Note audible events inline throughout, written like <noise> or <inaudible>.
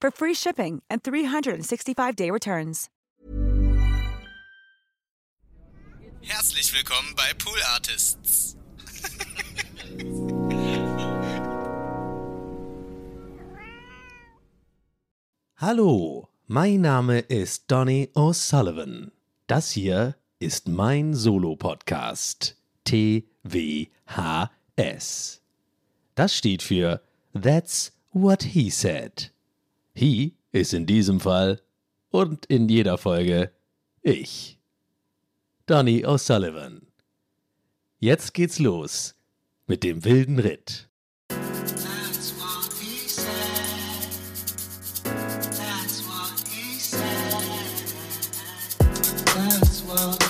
for free shipping and 365-day returns. Herzlich willkommen bei Pool Artists. Hallo, mein Name ist Donny O'Sullivan. Das hier ist mein Solo-Podcast. TWHS. Das steht für That's What He Said. He ist in diesem Fall und in jeder Folge ich. Donny O'Sullivan. Jetzt geht's los mit dem wilden Ritt.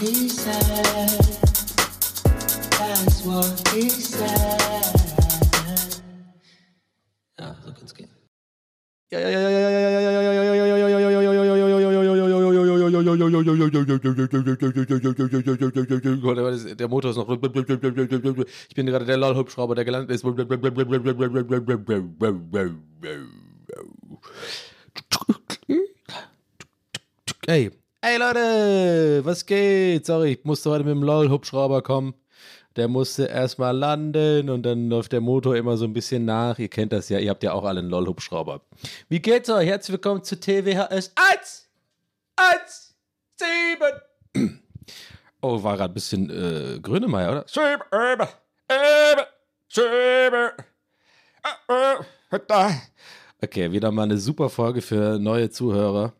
He said. That's what he said. Ja, so kann's gehen. Der Motor ist noch. Ich bin gerade der LOL-Hubschrauber, der gelandet ist. Ey, ey Leute, was geht? Sorry, ich musste heute mit dem LOL-Hubschrauber kommen. Der musste erstmal landen und dann läuft der Motor immer so ein bisschen nach. Ihr kennt das ja, ihr habt ja auch alle einen LOL-Hubschrauber. Wie geht's euch? Herzlich willkommen zu TWHS 1, 1, 7. Oh, war gerade ein bisschen äh, Grönemeyer, oder? Sieben, Eber, Eber, sieben. Äh, äh, Okay, wieder mal eine super Folge für neue Zuhörer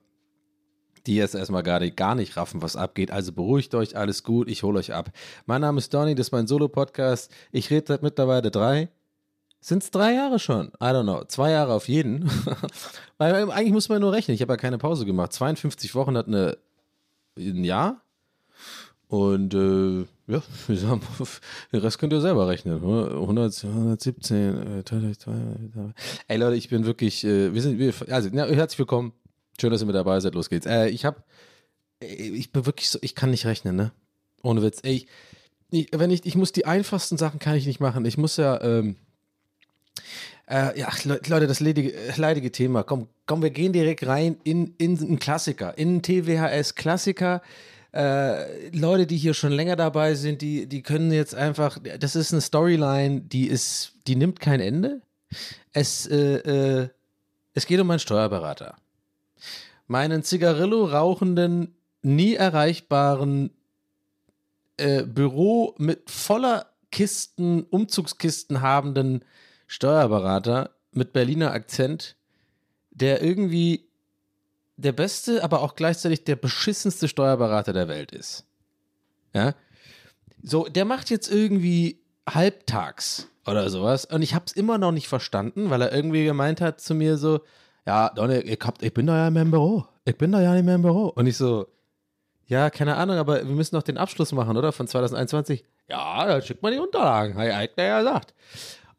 die jetzt erstmal nicht, gar nicht raffen, was abgeht. Also beruhigt euch, alles gut, ich hole euch ab. Mein Name ist Donny, das ist mein Solo-Podcast. Ich rede seit mittlerweile drei. Sind es drei Jahre schon? I don't know. Zwei Jahre auf jeden. <laughs> Weil eigentlich muss man nur rechnen. Ich habe ja keine Pause gemacht. 52 Wochen hat eine, ein Jahr. Und äh, ja, <laughs> den Rest könnt ihr selber rechnen. 100, 117. Äh, Ey Leute, ich bin wirklich, äh, wir sind, wir, also ja, herzlich willkommen Schön, dass ihr mit dabei seid. Los geht's. Äh, ich hab, ich bin wirklich so, ich kann nicht rechnen, ne? Ohne Witz. Ey, ich, ich, wenn ich, ich muss die einfachsten Sachen kann ich nicht machen. Ich muss ja, ähm, äh, ja, Leute, das leidige, leidige Thema. Komm, komm, wir gehen direkt rein in, in einen Klassiker, in einen TWHS-Klassiker. Äh, Leute, die hier schon länger dabei sind, die, die können jetzt einfach, das ist eine Storyline, die ist, die nimmt kein Ende. Es, äh, äh, es geht um einen Steuerberater meinen Zigarillo rauchenden, nie erreichbaren äh, Büro mit voller Kisten, Umzugskisten habenden Steuerberater mit Berliner Akzent, der irgendwie der beste, aber auch gleichzeitig der beschissenste Steuerberater der Welt ist. Ja. So, der macht jetzt irgendwie halbtags oder sowas und ich habe es immer noch nicht verstanden, weil er irgendwie gemeint hat zu mir so, ja, Donne, ich, hab, ich bin da ja nicht mehr im Büro. Ich bin da ja nicht mehr im Büro. Und ich so, ja, keine Ahnung, aber wir müssen noch den Abschluss machen, oder? Von 2021. Ja, dann schickt man die Unterlagen. Hat er ja gesagt.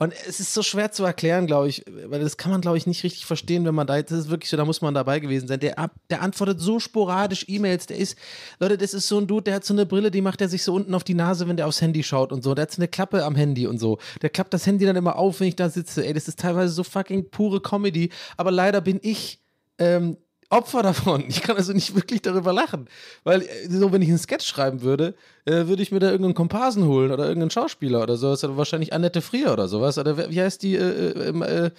Und es ist so schwer zu erklären, glaube ich, weil das kann man, glaube ich, nicht richtig verstehen, wenn man da, das ist wirklich so, da muss man dabei gewesen sein. Der, der antwortet so sporadisch E-Mails, der ist, Leute, das ist so ein Dude, der hat so eine Brille, die macht er sich so unten auf die Nase, wenn der aufs Handy schaut und so. Der hat so eine Klappe am Handy und so. Der klappt das Handy dann immer auf, wenn ich da sitze. Ey, das ist teilweise so fucking pure Comedy. Aber leider bin ich, ähm, Opfer davon. Ich kann also nicht wirklich darüber lachen. Weil, äh, so, wenn ich einen Sketch schreiben würde, äh, würde ich mir da irgendeinen Komparsen holen oder irgendeinen Schauspieler oder sowas. Oder wahrscheinlich Annette Frier oder sowas. Oder wie heißt die? Äh, äh, äh,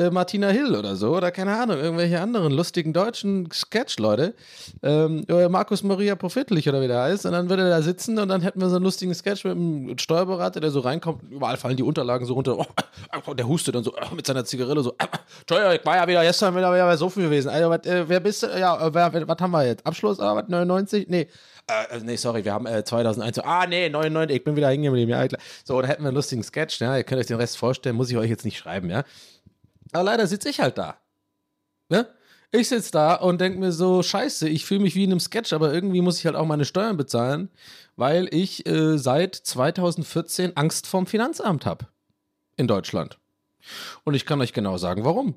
äh, Martina Hill oder so. Oder keine Ahnung, irgendwelche anderen lustigen deutschen Sketch-Leute. Ähm, oder Markus Maria Profitlich oder wie der heißt. Und dann würde er da sitzen und dann hätten wir so einen lustigen Sketch mit einem Steuerberater, der so reinkommt. Überall fallen die Unterlagen so runter. Oh, der hustet dann so äh, mit seiner Zigarette so. Entschuldigung, ich war ja wieder gestern wieder, bei so viel gewesen. Also, äh, wer bist du? Ja, äh, was haben wir jetzt? Abschluss? Ah, was, 99? Nee. Äh, äh, nee, sorry, wir haben äh, 2001. So, ah, nee, 99, ich bin wieder hängen geblieben. Ja, klar. So, da hätten wir einen lustigen Sketch. Ja, ihr könnt euch den Rest vorstellen, muss ich euch jetzt nicht schreiben, ja. Aber leider sitze ich halt da. Ne? Ich sitze da und denke mir so, scheiße, ich fühle mich wie in einem Sketch, aber irgendwie muss ich halt auch meine Steuern bezahlen, weil ich äh, seit 2014 Angst vorm Finanzamt habe. In Deutschland. Und ich kann euch genau sagen, warum.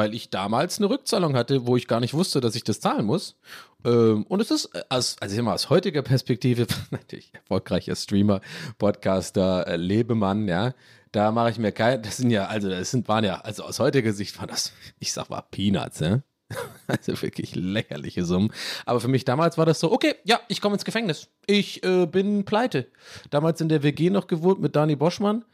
Weil ich damals eine Rückzahlung hatte, wo ich gar nicht wusste, dass ich das zahlen muss. Ähm, und es ist, äh, aus, also immer aus heutiger Perspektive, <laughs> natürlich erfolgreicher Streamer, Podcaster, äh, Lebemann, ja, da mache ich mir kein, das sind ja, also das sind, waren ja, also aus heutiger Sicht waren das, ich sag mal Peanuts, ja. <laughs> Also wirklich lächerliche Summen. Aber für mich damals war das so, okay, ja, ich komme ins Gefängnis. Ich äh, bin pleite. Damals in der WG noch gewohnt mit Dani Boschmann.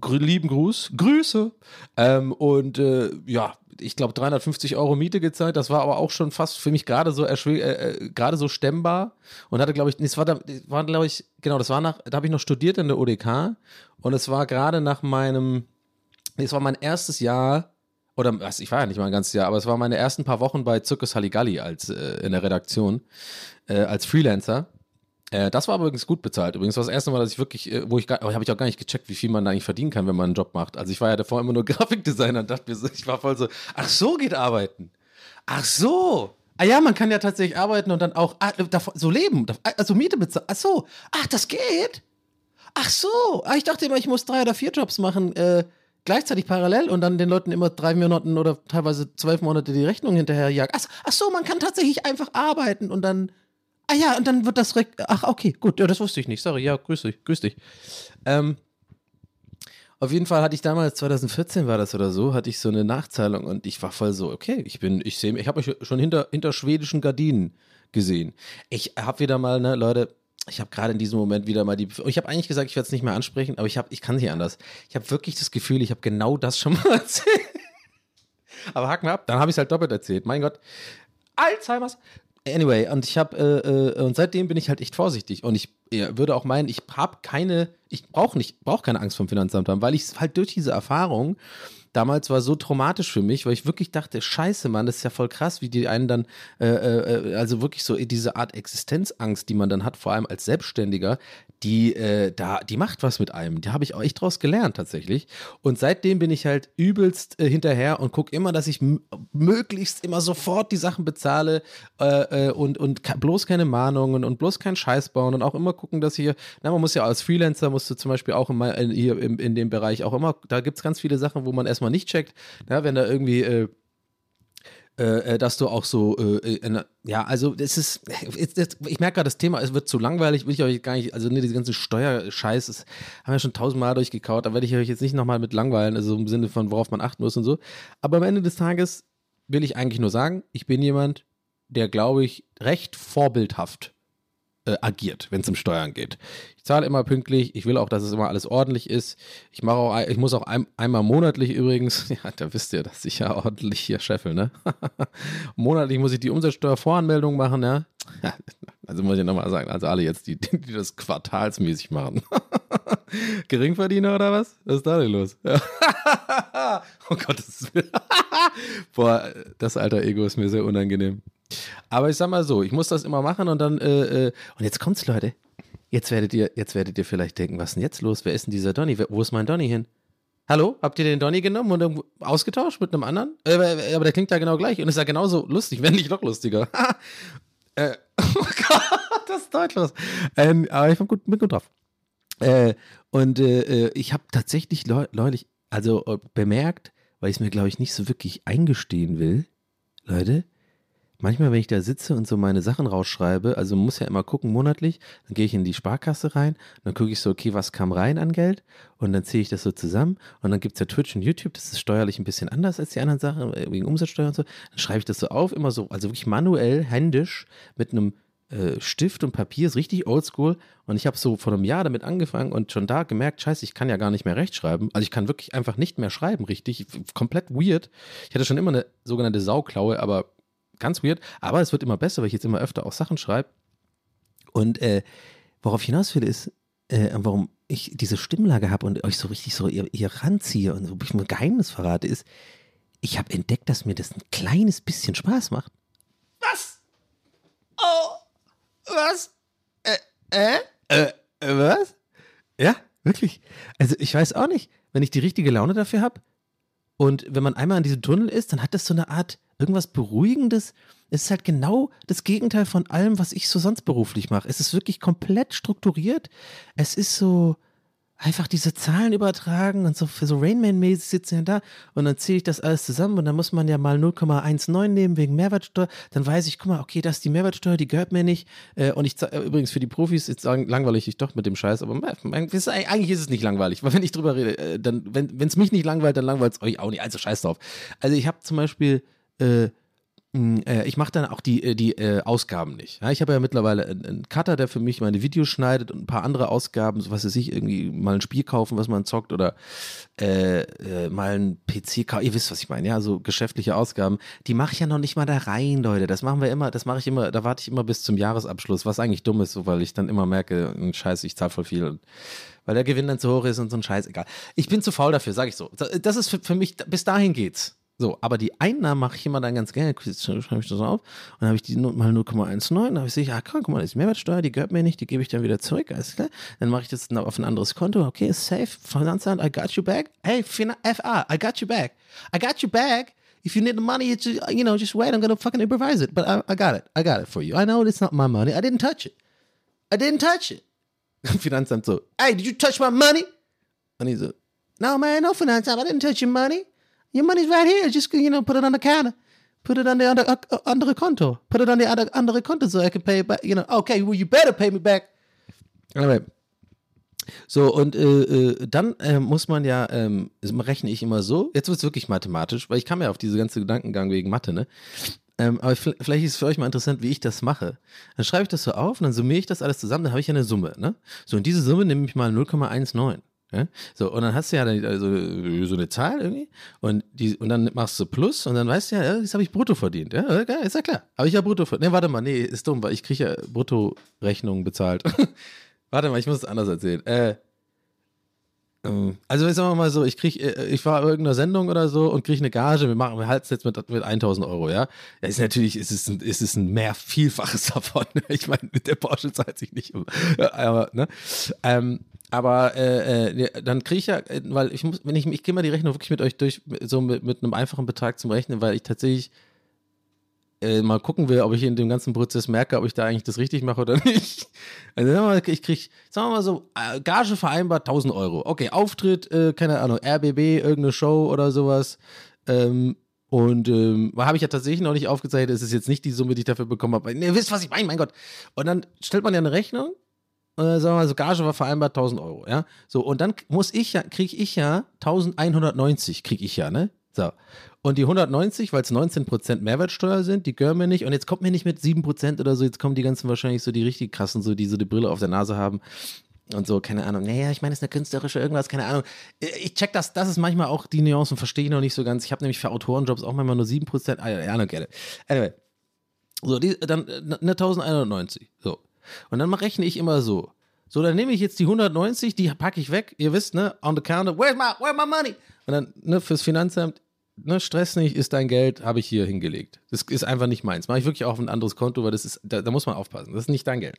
Grü lieben Gruß. Grüße. Ähm, und äh, ja, ich glaube 350 Euro Miete gezahlt. Das war aber auch schon fast für mich gerade so äh, äh, gerade so stemmbar. Und hatte, glaube ich, nee, es war, da, das war glaube ich, genau, das war nach, da habe ich noch studiert in der UDK. Und es war gerade nach meinem, es war mein erstes Jahr oder was, ich war ja nicht mal ein ganzes Jahr, aber es waren meine ersten paar Wochen bei Zirkus Halligalli als äh, in der Redaktion äh, als Freelancer. Äh, das war übrigens gut bezahlt. Übrigens war das erste Mal, dass ich wirklich, äh, wo ich gar, habe ich auch gar nicht gecheckt, wie viel man da eigentlich verdienen kann, wenn man einen Job macht. Also ich war ja davor immer nur <laughs> Grafikdesigner und dachte mir so, ich war voll so, ach so geht arbeiten. Ach so. Ah ja, man kann ja tatsächlich arbeiten und dann auch ah, davon, so leben, also Miete bezahlen. Ach so. Ach, das geht. Ach so. Ah, ich dachte immer, ich muss drei oder vier Jobs machen, äh, gleichzeitig parallel und dann den Leuten immer drei Monate oder teilweise zwölf Monate die Rechnung hinterherjagen. Ach, ach so, man kann tatsächlich einfach arbeiten und dann. Ah ja, und dann wird das. Re ach, okay, gut, ja, das wusste ich nicht. Sorry, ja, grüß dich, grüß dich. Ähm, auf jeden Fall hatte ich damals, 2014 war das oder so, hatte ich so eine Nachzahlung und ich war voll so, okay, ich bin, ich sehe, ich habe mich schon hinter, hinter schwedischen Gardinen gesehen. Ich habe wieder mal, ne, Leute, ich habe gerade in diesem Moment wieder mal die, ich habe eigentlich gesagt, ich werde es nicht mehr ansprechen, aber ich habe, ich kann nicht anders. Ich habe wirklich das Gefühl, ich habe genau das schon mal <laughs> erzählt. Aber haken wir ab, dann habe ich es halt doppelt erzählt. Mein Gott, Alzheimer's. Anyway, und ich habe, äh, äh, und seitdem bin ich halt echt vorsichtig. Und ich äh, würde auch meinen, ich habe keine, ich brauche nicht, brauche keine Angst vom Finanzamt haben, weil ich halt durch diese Erfahrung damals war so traumatisch für mich, weil ich wirklich dachte, scheiße, Mann, das ist ja voll krass, wie die einen dann, äh, äh, also wirklich so diese Art Existenzangst, die man dann hat, vor allem als Selbstständiger, die, äh, da, die macht was mit einem. Da habe ich auch echt draus gelernt tatsächlich. Und seitdem bin ich halt übelst äh, hinterher und gucke immer, dass ich möglichst immer sofort die Sachen bezahle äh, äh, und, und bloß keine Mahnungen und bloß keinen Scheiß bauen und auch immer gucken, dass hier, na, man muss ja als Freelancer, musst du zum Beispiel auch immer in, hier im, in dem Bereich auch immer, da gibt es ganz viele Sachen, wo man erstmal nicht checkt, ja, wenn da irgendwie äh, äh, äh, dass du auch so, äh, äh, ja, also das ist, ich merke gerade, das Thema, es wird zu langweilig, will ich euch gar nicht, also ne, diese ganzen Steuerscheiß, das haben wir schon tausendmal durchgekaut, da werde ich euch jetzt nicht nochmal mit langweilen, also im Sinne von, worauf man achten muss und so. Aber am Ende des Tages will ich eigentlich nur sagen, ich bin jemand, der, glaube ich, recht vorbildhaft äh, agiert, wenn es um Steuern geht. Ich zahle immer pünktlich, ich will auch, dass es immer alles ordentlich ist. Ich mache auch, ich muss auch ein, einmal monatlich übrigens, <laughs> ja, da wisst ihr, dass ich ja ordentlich hier scheffel, ne? <laughs> monatlich muss ich die Umsatzsteuervoranmeldung machen, ja. <laughs> Also muss ich nochmal sagen, also alle jetzt, die, die das quartalsmäßig machen. Geringverdiener oder was? Was ist da denn los? oh Gott, das ist Boah, das alter Ego ist mir sehr unangenehm. Aber ich sag mal so, ich muss das immer machen und dann, äh, äh, und jetzt kommt's, Leute. Jetzt werdet ihr, jetzt werdet ihr vielleicht denken, was ist denn jetzt los? Wer ist denn dieser Donny? Wo ist mein Donny hin? Hallo? Habt ihr den Donny genommen und ausgetauscht mit einem anderen? Äh, aber der klingt ja genau gleich und ist ja genauso lustig, <laughs> wenn nicht noch lustiger. <laughs> äh, <laughs> oh Gott, das ist deutlos. Ähm, aber ich bin gut, bin gut drauf. Äh, und äh, äh, ich habe tatsächlich neulich, also äh, bemerkt, weil ich es mir, glaube ich, nicht so wirklich eingestehen will, Leute, manchmal, wenn ich da sitze und so meine Sachen rausschreibe, also muss ja immer gucken monatlich, dann gehe ich in die Sparkasse rein, dann gucke ich so, okay, was kam rein an Geld und dann ziehe ich das so zusammen und dann gibt es ja Twitch und YouTube, das ist steuerlich ein bisschen anders als die anderen Sachen, äh, wegen Umsatzsteuer und so, dann schreibe ich das so auf, immer so, also wirklich manuell, händisch, mit einem äh, Stift und Papier, ist richtig oldschool. Und ich habe so vor einem Jahr damit angefangen und schon da gemerkt, scheiße, ich kann ja gar nicht mehr rechtschreiben. Also ich kann wirklich einfach nicht mehr schreiben, richtig. Komplett weird. Ich hatte schon immer eine sogenannte Sauklaue, aber ganz weird. Aber es wird immer besser, weil ich jetzt immer öfter auch Sachen schreibe. Und äh, worauf ich hinaus will, ist, äh, warum ich diese Stimmlage habe und euch so richtig so ihr, ihr ranziehe und so ich ein Geheimnis verrate, ist, ich habe entdeckt, dass mir das ein kleines bisschen Spaß macht. Was? Oh, was? Äh, äh? Äh, äh, was? Ja, wirklich. Also ich weiß auch nicht, wenn ich die richtige Laune dafür habe und wenn man einmal in diesem Tunnel ist, dann hat das so eine Art irgendwas Beruhigendes. Es ist halt genau das Gegenteil von allem, was ich so sonst beruflich mache. Es ist wirklich komplett strukturiert. Es ist so einfach diese Zahlen übertragen und so für so Rainman-mäßig sitzen ja da und dann ziehe ich das alles zusammen und dann muss man ja mal 0,19 nehmen wegen Mehrwertsteuer. Dann weiß ich, guck mal, okay, das ist die Mehrwertsteuer, die gehört mir nicht. Äh, und ich äh, übrigens für die Profis, jetzt sagen, langweilig ich doch mit dem Scheiß, aber eigentlich ist es nicht langweilig, weil wenn ich drüber rede, äh, dann, wenn es mich nicht langweilt, dann langweilt es euch auch nicht. Also scheiß drauf. Also ich habe zum Beispiel äh, äh, ich mache dann auch die, äh, die äh, Ausgaben nicht. Ja, ich habe ja mittlerweile einen, einen, Cutter, der für mich meine Videos schneidet und ein paar andere Ausgaben, so was weiß ich, irgendwie mal ein Spiel kaufen, was man zockt oder äh, äh, mal ein PC kaufen. Ihr wisst, was ich meine, ja, so geschäftliche Ausgaben. Die mache ich ja noch nicht mal da rein, Leute. Das machen wir immer, das mache ich immer, da warte ich immer bis zum Jahresabschluss, was eigentlich dumm ist, so, weil ich dann immer merke, hm, scheiße, ich zahle voll viel. Und, weil der Gewinn dann zu hoch ist und so ein Scheiß, egal. Ich bin zu faul dafür, sage ich so. Das ist für, für mich, bis dahin geht's. So, aber die Einnahmen mache ich immer dann ganz gerne. Schreibe ich das auf. Und dann habe ich die mal 0,19. Dann habe ich gesagt, ah, guck mal, das ist Mehrwertsteuer, die gehört mir nicht, die gebe ich dann wieder zurück. Alles klar. Dann mache ich das auf ein anderes Konto. Okay, safe. Finanzamt, I got you back. Hey, FA, I got you back. I got you back. If you need the money, just, you know, just wait. I'm to fucking improvise it. But I, I got it. I got it for you. I know it's not my money. I didn't touch it. I didn't touch it. <laughs> Finanzamt so, hey, did you touch my money? Und ich so, no, man, no Finanzamt. I didn't touch your money. Your money's right here. Just, you know, put it on the counter. Put it on the under, uh, andere Konto. Put it on the other, andere Konto so I can pay back. You know, okay, well, you better pay me back. Anyway. So, und äh, äh, dann äh, muss man ja, ähm, rechne ich immer so, jetzt wird es wirklich mathematisch, weil ich kam ja auf diese ganze Gedankengang wegen Mathe, ne? Ähm, aber vielleicht ist es für euch mal interessant, wie ich das mache. Dann schreibe ich das so auf und dann summiere ich das alles zusammen, dann habe ich ja eine Summe, ne? So, und diese Summe nehme ich mal 0,19. Ja? So, und dann hast du ja also, so eine Zahl irgendwie und, die, und dann machst du Plus und dann weißt du ja, das habe ich brutto verdient. Ja, ist ja klar. Habe ich ja brutto verdient. Nee, warte mal, nee, ist dumm, weil ich kriege ja Brutto-Rechnungen bezahlt. <laughs> warte mal, ich muss es anders erzählen. Äh, ähm, also ich sag mal so, ich krieg, äh, ich war in irgendeiner Sendung oder so und kriege eine Gage, wir machen, wir halten jetzt mit, mit 1000 Euro, ja. Ja, ist natürlich, ist es ein, ist es ein mehr Vielfaches <laughs> davon. Ich meine, mit der Porsche zahlt sich nicht. Aber, ne? Ähm, aber äh, äh, dann kriege ich ja, weil ich muss, wenn ich, ich gehe mal die Rechnung wirklich mit euch durch, so mit, mit einem einfachen Betrag zum Rechnen, weil ich tatsächlich äh, mal gucken will, ob ich in dem ganzen Prozess merke, ob ich da eigentlich das richtig mache oder <laughs> nicht. Also ich kriege, sagen wir mal so, äh, Gage vereinbart 1000 Euro. Okay, Auftritt, äh, keine Ahnung, RBB, irgendeine Show oder sowas. Ähm, und ähm, habe ich ja tatsächlich noch nicht aufgezeichnet, es ist jetzt nicht die Summe, die ich dafür bekommen habe. Ihr wisst, was ich meine, mein Gott. Und dann stellt man ja eine Rechnung äh, sagen wir mal, so Gage war vereinbart 1000 Euro, ja. So, und dann muss ich ja, kriege ich ja 1190, kriege ich ja, ne? So. Und die 190, weil es 19% Mehrwertsteuer sind, die gehören mir nicht. Und jetzt kommt mir nicht mit 7% oder so, jetzt kommen die ganzen wahrscheinlich so die richtig krassen, so die so die Brille auf der Nase haben. Und so, keine Ahnung. Naja, ich meine, es ist eine künstlerische irgendwas, keine Ahnung. Ich check das, das ist manchmal auch die Nuancen, verstehe ich noch nicht so ganz. Ich habe nämlich für Autorenjobs auch manchmal nur 7%. I, I don't get. Anyway. So, die, dann eine 1190. So. Und dann rechne ich immer so. So, dann nehme ich jetzt die 190, die packe ich weg. Ihr wisst, ne? On the counter. Where's my, where's my money? Und dann, ne, fürs Finanzamt, ne, Stress nicht, ist dein Geld, habe ich hier hingelegt. Das ist einfach nicht meins. Mache ich wirklich auf ein anderes Konto, weil das ist, da, da muss man aufpassen. Das ist nicht dein Geld.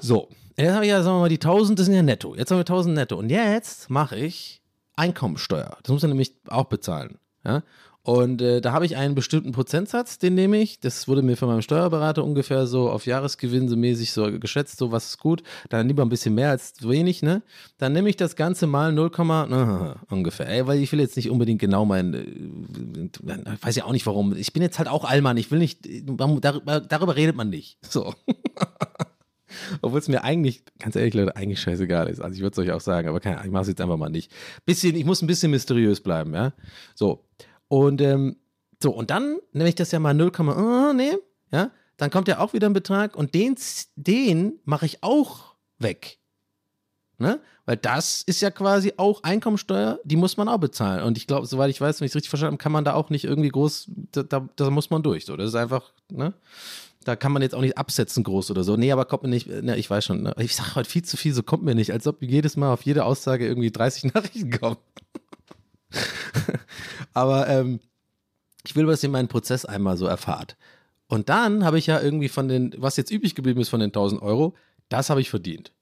So, jetzt habe ich ja, sagen wir mal, die 1000, das sind ja netto. Jetzt haben wir 1000 netto. Und jetzt mache ich Einkommensteuer. Das muss man nämlich auch bezahlen. Ja? Und äh, da habe ich einen bestimmten Prozentsatz, den nehme ich. Das wurde mir von meinem Steuerberater ungefähr so auf Jahresgewinn so mäßig so geschätzt, so was ist gut. Dann lieber ein bisschen mehr als wenig, ne? Dann nehme ich das Ganze mal 0, uh, ungefähr. Ey, weil ich will jetzt nicht unbedingt genau mein, äh, weiß ja auch nicht warum. Ich bin jetzt halt auch Allmann. Ich will nicht, darüber, darüber redet man nicht. So. <laughs> Obwohl es mir eigentlich, ganz ehrlich, Leute, eigentlich scheißegal ist. Also ich würde es euch auch sagen, aber keine, ich mache es jetzt einfach mal nicht. Bisschen, ich muss ein bisschen mysteriös bleiben, ja. So. Und ähm, so, und dann nehme ich das ja mal 0, oh, nee, ja, dann kommt ja auch wieder ein Betrag und den, den mache ich auch weg. Ne? Weil das ist ja quasi auch Einkommensteuer, die muss man auch bezahlen. Und ich glaube, soweit ich weiß, wenn ich es richtig verstanden habe, kann man da auch nicht irgendwie groß, da, da, da muss man durch. So. Das ist einfach, ne? Da kann man jetzt auch nicht absetzen groß oder so. Nee, aber kommt mir nicht, ne, ich weiß schon, ne? ich sage heute viel zu viel, so kommt mir nicht, als ob jedes Mal auf jede Aussage irgendwie 30 <laughs> Nachrichten kommen. <laughs> aber ähm, ich will, dass ihr meinen Prozess einmal so erfahrt. Und dann habe ich ja irgendwie von den, was jetzt übrig geblieben ist von den 1000 Euro, das habe ich verdient.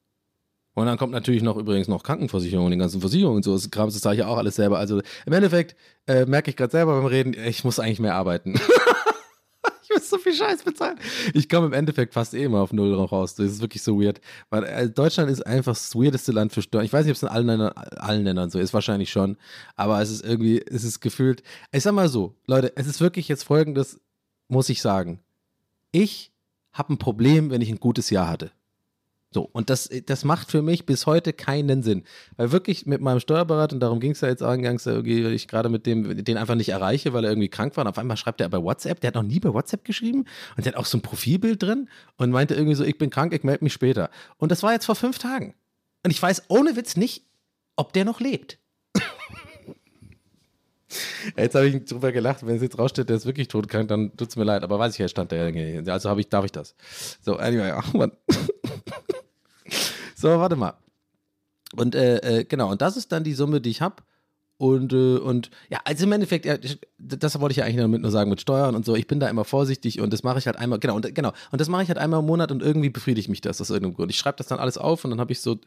Und dann kommt natürlich noch übrigens noch Krankenversicherung und die ganzen Versicherungen und so. Das Kram, das sage ich ja auch alles selber. Also im Endeffekt äh, merke ich gerade selber beim Reden, ich muss eigentlich mehr arbeiten. <laughs> muss <laughs> so viel Scheiß bezahlen. Ich komme im Endeffekt fast eh immer auf Null raus. Das ist wirklich so weird. Weil äh, Deutschland ist einfach das weirdeste Land für Steuern. Ich weiß nicht, ob es in allen Ländern, allen Ländern so ist, wahrscheinlich schon. Aber es ist irgendwie, es ist gefühlt. Ich sag mal so, Leute, es ist wirklich jetzt folgendes, muss ich sagen. Ich habe ein Problem, wenn ich ein gutes Jahr hatte. So, und das, das macht für mich bis heute keinen Sinn. Weil wirklich mit meinem Steuerberater, und darum ging es ja jetzt eingangs, ich gerade mit dem, den einfach nicht erreiche, weil er irgendwie krank war. Und auf einmal schreibt er bei WhatsApp, der hat noch nie bei WhatsApp geschrieben und der hat auch so ein Profilbild drin und meinte irgendwie so, ich bin krank, ich melde mich später. Und das war jetzt vor fünf Tagen. Und ich weiß ohne Witz nicht, ob der noch lebt. <laughs> Jetzt habe ich drüber gelacht, wenn es jetzt raussteht, der ist wirklich todkrank, dann tut es mir leid. Aber weiß ich ja, stand der irgendwie. Also ich, darf ich das. So, anyway, ach man. <laughs> So, warte mal. Und äh, äh, genau, und das ist dann die Summe, die ich habe. Und, äh, und ja, also im Endeffekt, ja, das wollte ich ja eigentlich damit nur sagen mit Steuern und so. Ich bin da immer vorsichtig und das mache ich halt einmal, genau, und, genau. Und das mache ich halt einmal im Monat und irgendwie befriedigt mich das aus irgendeinem Grund. Ich schreibe das dann alles auf und dann habe ich so,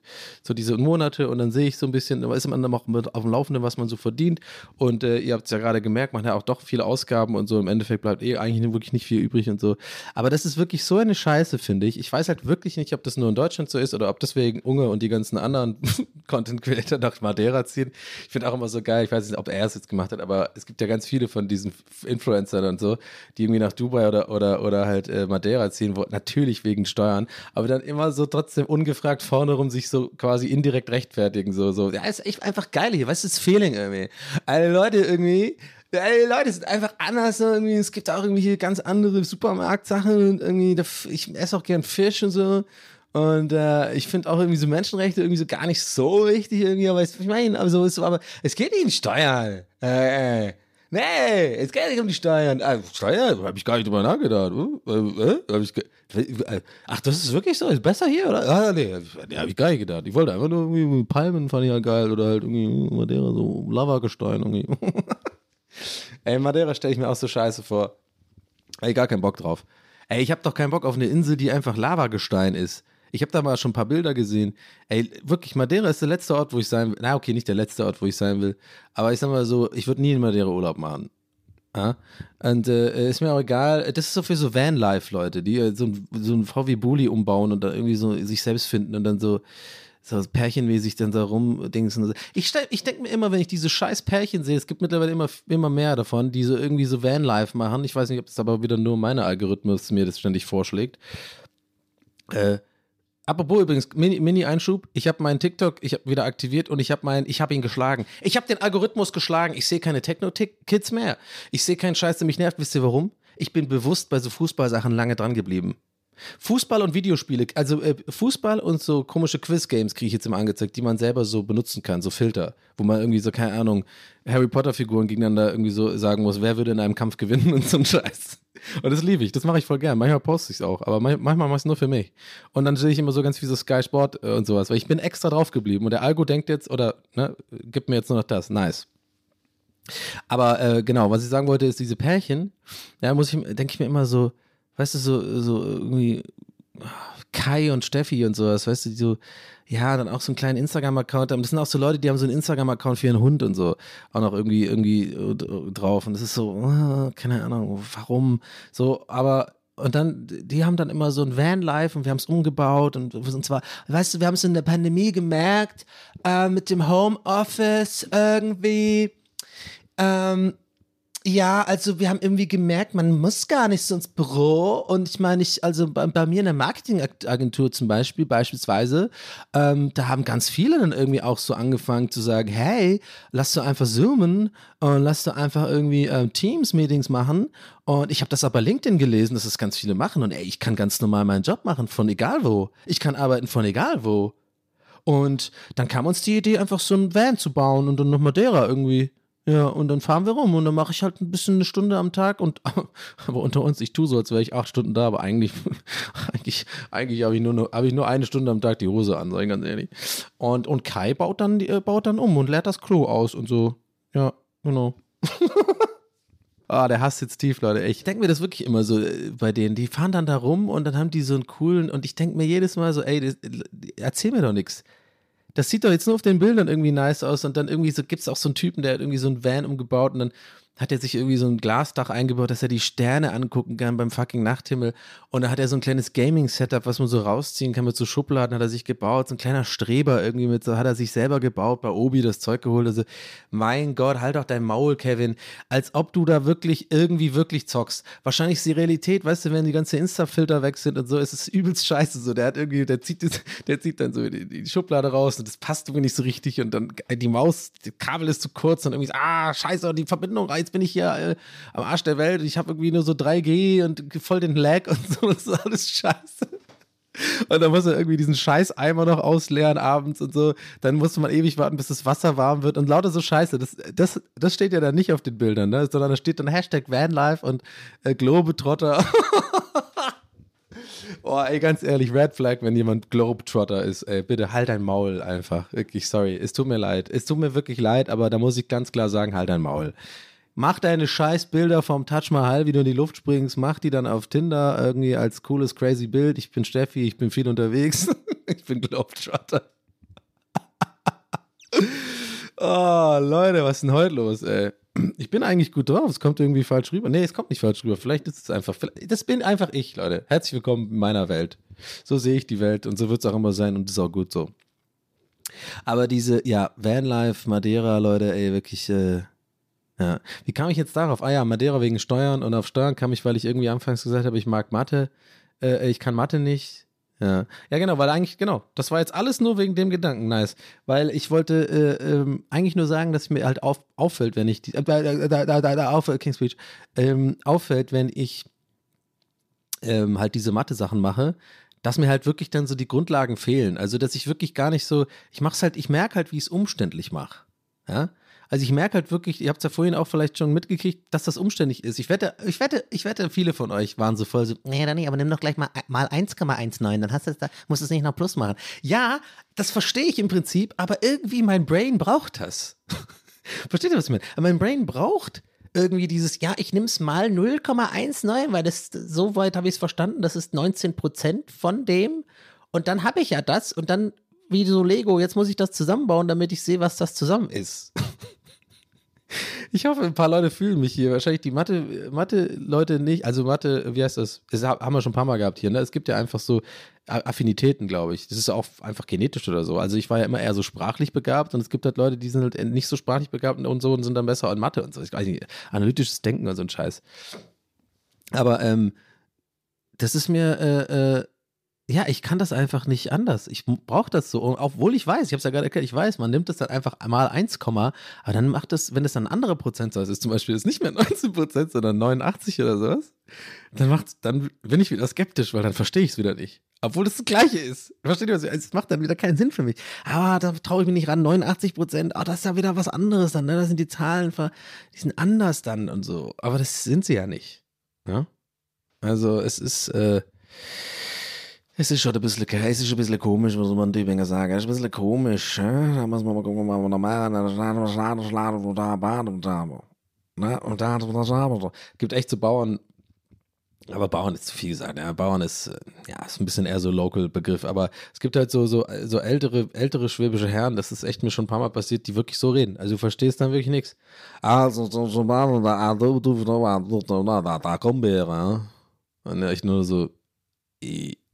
so diese Monate und dann sehe ich so ein bisschen, da ist man dann auch auf dem Laufenden, was man so verdient. Und äh, ihr habt es ja gerade gemerkt, man hat auch doch viele Ausgaben und so. Im Endeffekt bleibt eh eigentlich wirklich nicht viel übrig und so. Aber das ist wirklich so eine Scheiße, finde ich. Ich weiß halt wirklich nicht, ob das nur in Deutschland so ist oder ob deswegen Unge und die ganzen anderen <laughs> Content Creator nach Madeira ziehen. Ich finde auch immer so geil, ich weiß nicht, ob er es jetzt gemacht hat, aber es gibt ja ganz viele von diesen Influencern und so, die irgendwie nach Dubai oder, oder, oder halt äh, Madeira ziehen, wo, natürlich wegen Steuern, aber dann immer so trotzdem ungefragt vorne rum sich so quasi indirekt rechtfertigen, so, so. Ja, ist echt einfach geil hier, weißt du, das Feeling irgendwie. Alle Leute irgendwie, die Leute sind einfach anders irgendwie. Es gibt auch irgendwie hier ganz andere Supermarktsachen und irgendwie, ich esse auch gern Fisch und so. Und äh, ich finde auch irgendwie so Menschenrechte irgendwie so gar nicht so wichtig irgendwie, aber ich meine, aber so aber es geht nicht um Steuern. Äh, äh. Nee, es geht nicht um die Steuern. Ah, Steuern? Habe ich gar nicht drüber nachgedacht. Äh, äh, ich äh, Ach, das ist wirklich so? Ist besser hier? Oder? Ah, nee, nee habe ich gar nicht gedacht. Ich wollte einfach nur irgendwie Palmen fand ich halt geil oder halt irgendwie Madeira, so Lavagestein irgendwie. <laughs> Ey, Madeira stelle ich mir auch so scheiße vor. Ey, gar keinen Bock drauf. Ey, ich habe doch keinen Bock auf eine Insel, die einfach Lavagestein ist. Ich habe da mal schon ein paar Bilder gesehen. Ey, wirklich, Madeira ist der letzte Ort, wo ich sein will. Na, okay, nicht der letzte Ort, wo ich sein will. Aber ich sag mal so, ich würde nie in Madeira Urlaub machen. Ja? Und äh, ist mir auch egal. Das ist so für so Vanlife-Leute, die äh, so, ein, so ein VW Bulli umbauen und da irgendwie so sich selbst finden und dann so so pärchenmäßig dann da rumdingsen. Ich, ich denke mir immer, wenn ich diese scheiß Pärchen sehe, es gibt mittlerweile immer, immer mehr davon, die so irgendwie so Vanlife machen. Ich weiß nicht, ob das aber wieder nur meine Algorithmus mir das ständig vorschlägt. Äh, Apropos übrigens, Mini-Einschub, Mini ich habe meinen TikTok, ich habe wieder aktiviert und ich habe meinen, ich habe ihn geschlagen. Ich habe den Algorithmus geschlagen. Ich sehe keine Techno-Kids mehr. Ich sehe keinen Scheiß, der mich nervt. Wisst ihr warum? Ich bin bewusst bei so Fußballsachen lange dran geblieben. Fußball und Videospiele, also äh, Fußball und so komische Quiz-Games kriege ich jetzt immer angezeigt, die man selber so benutzen kann, so Filter, wo man irgendwie so, keine Ahnung, Harry Potter-Figuren gegeneinander irgendwie so sagen muss, wer würde in einem Kampf gewinnen <laughs> und so ein Scheiß. Und das liebe ich, das mache ich voll gern. Manchmal poste ich es auch, aber manchmal mache ich es nur für mich. Und dann sehe ich immer so ganz wie so Sky Sport äh, und sowas, weil ich bin extra drauf geblieben und der Algo denkt jetzt, oder ne, gibt mir jetzt nur noch das. Nice. Aber äh, genau, was ich sagen wollte, ist diese Pärchen, ja, muss ich, denke ich mir immer so, weißt du, so, so irgendwie Kai und Steffi und sowas, weißt du, die so, ja, dann auch so einen kleinen Instagram-Account haben. Das sind auch so Leute, die haben so einen Instagram-Account für ihren Hund und so auch noch irgendwie, irgendwie äh, drauf. Und das ist so, uh, keine Ahnung, warum. So, aber und dann, die haben dann immer so ein Vanlife und wir haben es umgebaut und, und zwar, weißt du, wir haben es in der Pandemie gemerkt, äh, mit dem Homeoffice irgendwie, ähm, Ja, also wir haben irgendwie gemerkt, man muss gar nicht so ins Büro. Und ich meine, ich, also bei, bei mir in der Marketingagentur zum Beispiel, beispielsweise, ähm, da haben ganz viele dann irgendwie auch so angefangen zu sagen, hey, lass doch einfach zoomen und lass doch einfach irgendwie ähm, Teams-Meetings machen. Und ich habe das aber LinkedIn gelesen, dass das ganz viele machen. Und ey, ich kann ganz normal meinen Job machen, von egal wo. Ich kann arbeiten von egal wo. Und dann kam uns die Idee, einfach so ein Van zu bauen und dann noch Madeira irgendwie. Ja, und dann fahren wir rum und dann mache ich halt ein bisschen eine Stunde am Tag und <laughs> aber unter uns, ich tue so, als wäre ich acht Stunden da, aber eigentlich, <laughs> eigentlich, eigentlich habe ich nur habe ich nur eine Stunde am Tag die Hose an, ich ganz ehrlich. Und, und Kai baut dann, äh, baut dann um und leert das Klo aus und so. Ja, genau. <laughs> Ah, der hasst jetzt tief, Leute. Ich denke mir das wirklich immer so äh, bei denen. Die fahren dann da rum und dann haben die so einen coolen und ich denke mir jedes Mal so, ey, das, erzähl mir doch nichts das sieht doch jetzt nur auf den Bildern irgendwie nice aus und dann irgendwie so gibt es auch so einen Typen, der hat irgendwie so ein Van umgebaut und dann hat er sich irgendwie so ein Glasdach eingebaut, dass er die Sterne angucken kann beim fucking Nachthimmel. Und da hat er so ein kleines Gaming-Setup, was man so rausziehen kann mit so Schubladen, hat er sich gebaut. So ein kleiner Streber irgendwie mit so, hat er sich selber gebaut, bei Obi das Zeug geholt. Also, mein Gott, halt doch dein Maul, Kevin. Als ob du da wirklich irgendwie wirklich zockst. Wahrscheinlich ist die Realität, weißt du, wenn die ganze Insta-Filter weg sind und so, ist es übelst scheiße so. Der hat irgendwie, der zieht, das, der zieht dann so die, die Schublade raus und das passt irgendwie nicht so richtig und dann die Maus, das Kabel ist zu kurz und irgendwie, ah, scheiße, die Verbindung reizt jetzt bin ich hier äh, am Arsch der Welt, ich habe irgendwie nur so 3G und voll den Lag und so, das ist alles scheiße. Und dann muss er irgendwie diesen Scheißeimer noch ausleeren abends und so. Dann musste man ewig warten, bis das Wasser warm wird und lauter so Scheiße. Das, das, das steht ja dann nicht auf den Bildern, ne? sondern da steht dann Hashtag Vanlife und äh, Globetrotter. <laughs> oh, ey, ganz ehrlich, Red Flag, wenn jemand Globetrotter ist, ey, bitte halt dein Maul einfach. Wirklich, sorry. Es tut mir leid. Es tut mir wirklich leid, aber da muss ich ganz klar sagen, halt dein Maul mach deine Scheißbilder vom Taj Mahal, wie du in die Luft springst, mach die dann auf Tinder irgendwie als cooles, crazy Bild. Ich bin Steffi, ich bin viel unterwegs. <laughs> ich bin Globetrotter. <laughs> oh, Leute, was ist denn heute los, ey? Ich bin eigentlich gut drauf, es kommt irgendwie falsch rüber. Nee, es kommt nicht falsch rüber. Vielleicht ist es einfach, das bin einfach ich, Leute. Herzlich willkommen in meiner Welt. So sehe ich die Welt und so wird es auch immer sein und ist auch gut so. Aber diese, ja, Vanlife, Madeira, Leute, ey, wirklich, äh, ja. Wie kam ich jetzt darauf? Ah ja, Madeira wegen Steuern und auf Steuern kam ich, weil ich irgendwie anfangs gesagt habe, ich mag Mathe. Äh, ich kann Mathe nicht. Ja. ja, genau, weil eigentlich, genau, das war jetzt alles nur wegen dem Gedanken, nice. Weil ich wollte äh, ähm, eigentlich nur sagen, dass mir halt auf, auffällt, wenn ich, die, äh, da, da, da, auf, King's Speech, ähm, auffällt, wenn ich ähm, halt diese Mathe-Sachen mache, dass mir halt wirklich dann so die Grundlagen fehlen. Also, dass ich wirklich gar nicht so, ich mach's halt, ich merke halt, wie ich es umständlich mache. Ja, also ich merke halt wirklich, ihr habt es ja vorhin auch vielleicht schon mitgekriegt, dass das umständlich ist. Ich wette, ich wette, ich wette, viele von euch waren so voll so, nee, dann nicht, aber nimm doch gleich mal, mal 1,19, dann hast du da, musst du es nicht noch plus machen. Ja, das verstehe ich im Prinzip, aber irgendwie mein Brain braucht das. <laughs> Versteht ihr, was ich meine? Mein Brain braucht irgendwie dieses, ja, ich nehme es mal 0,19, weil das, so weit habe ich es verstanden, das ist 19 Prozent von dem. Und dann habe ich ja das und dann, wie so Lego, jetzt muss ich das zusammenbauen, damit ich sehe, was das zusammen ist. <laughs> Ich hoffe, ein paar Leute fühlen mich hier. Wahrscheinlich die Mathe-Leute Mathe nicht. Also Mathe, wie heißt das? Das haben wir schon ein paar Mal gehabt hier. Ne? Es gibt ja einfach so Affinitäten, glaube ich. Das ist auch einfach genetisch oder so. Also ich war ja immer eher so sprachlich begabt und es gibt halt Leute, die sind halt nicht so sprachlich begabt und so und sind dann besser in Mathe und so. Ich weiß nicht, analytisches Denken und so ein Scheiß. Aber ähm, das ist mir äh, äh, ja, ich kann das einfach nicht anders. Ich brauche das so. Und obwohl ich weiß, ich habe es ja gerade erklärt, ich weiß, man nimmt das dann einfach mal 1, aber dann macht es, wenn es dann ein anderer Prozentzahl ist, zum Beispiel ist nicht mehr <laughs> 19 Prozent, sondern 89 oder sowas, dann macht's, dann bin ich wieder skeptisch, weil dann verstehe ich es wieder nicht. Obwohl es das Gleiche ist. Versteht ihr was? Es macht dann wieder keinen Sinn für mich. Aber da traue ich mich nicht ran. 89 Prozent, oh, das ist ja wieder was anderes dann. Ne? Da sind die Zahlen, die sind anders dann und so. Aber das sind sie ja nicht. Ja? Also es ist, äh, es ist schon ein bisschen, es ist ein bisschen komisch, muss man Tübinger sagen. Es ist ein bisschen komisch. Äh? Da muss man mal gucken, was man normal ne? Und da gibt echt so Bauern, aber Bauern ist zu viel gesagt. Ja, Bauern ist, ja, ist ein bisschen eher so local Begriff. Aber es gibt halt so, so, so ältere, ältere schwäbische Herren, das ist echt mir schon ein paar Mal passiert, die wirklich so reden. Also du verstehst dann wirklich nichts. Also, so, so, da, kommen wir, Und ich nur so,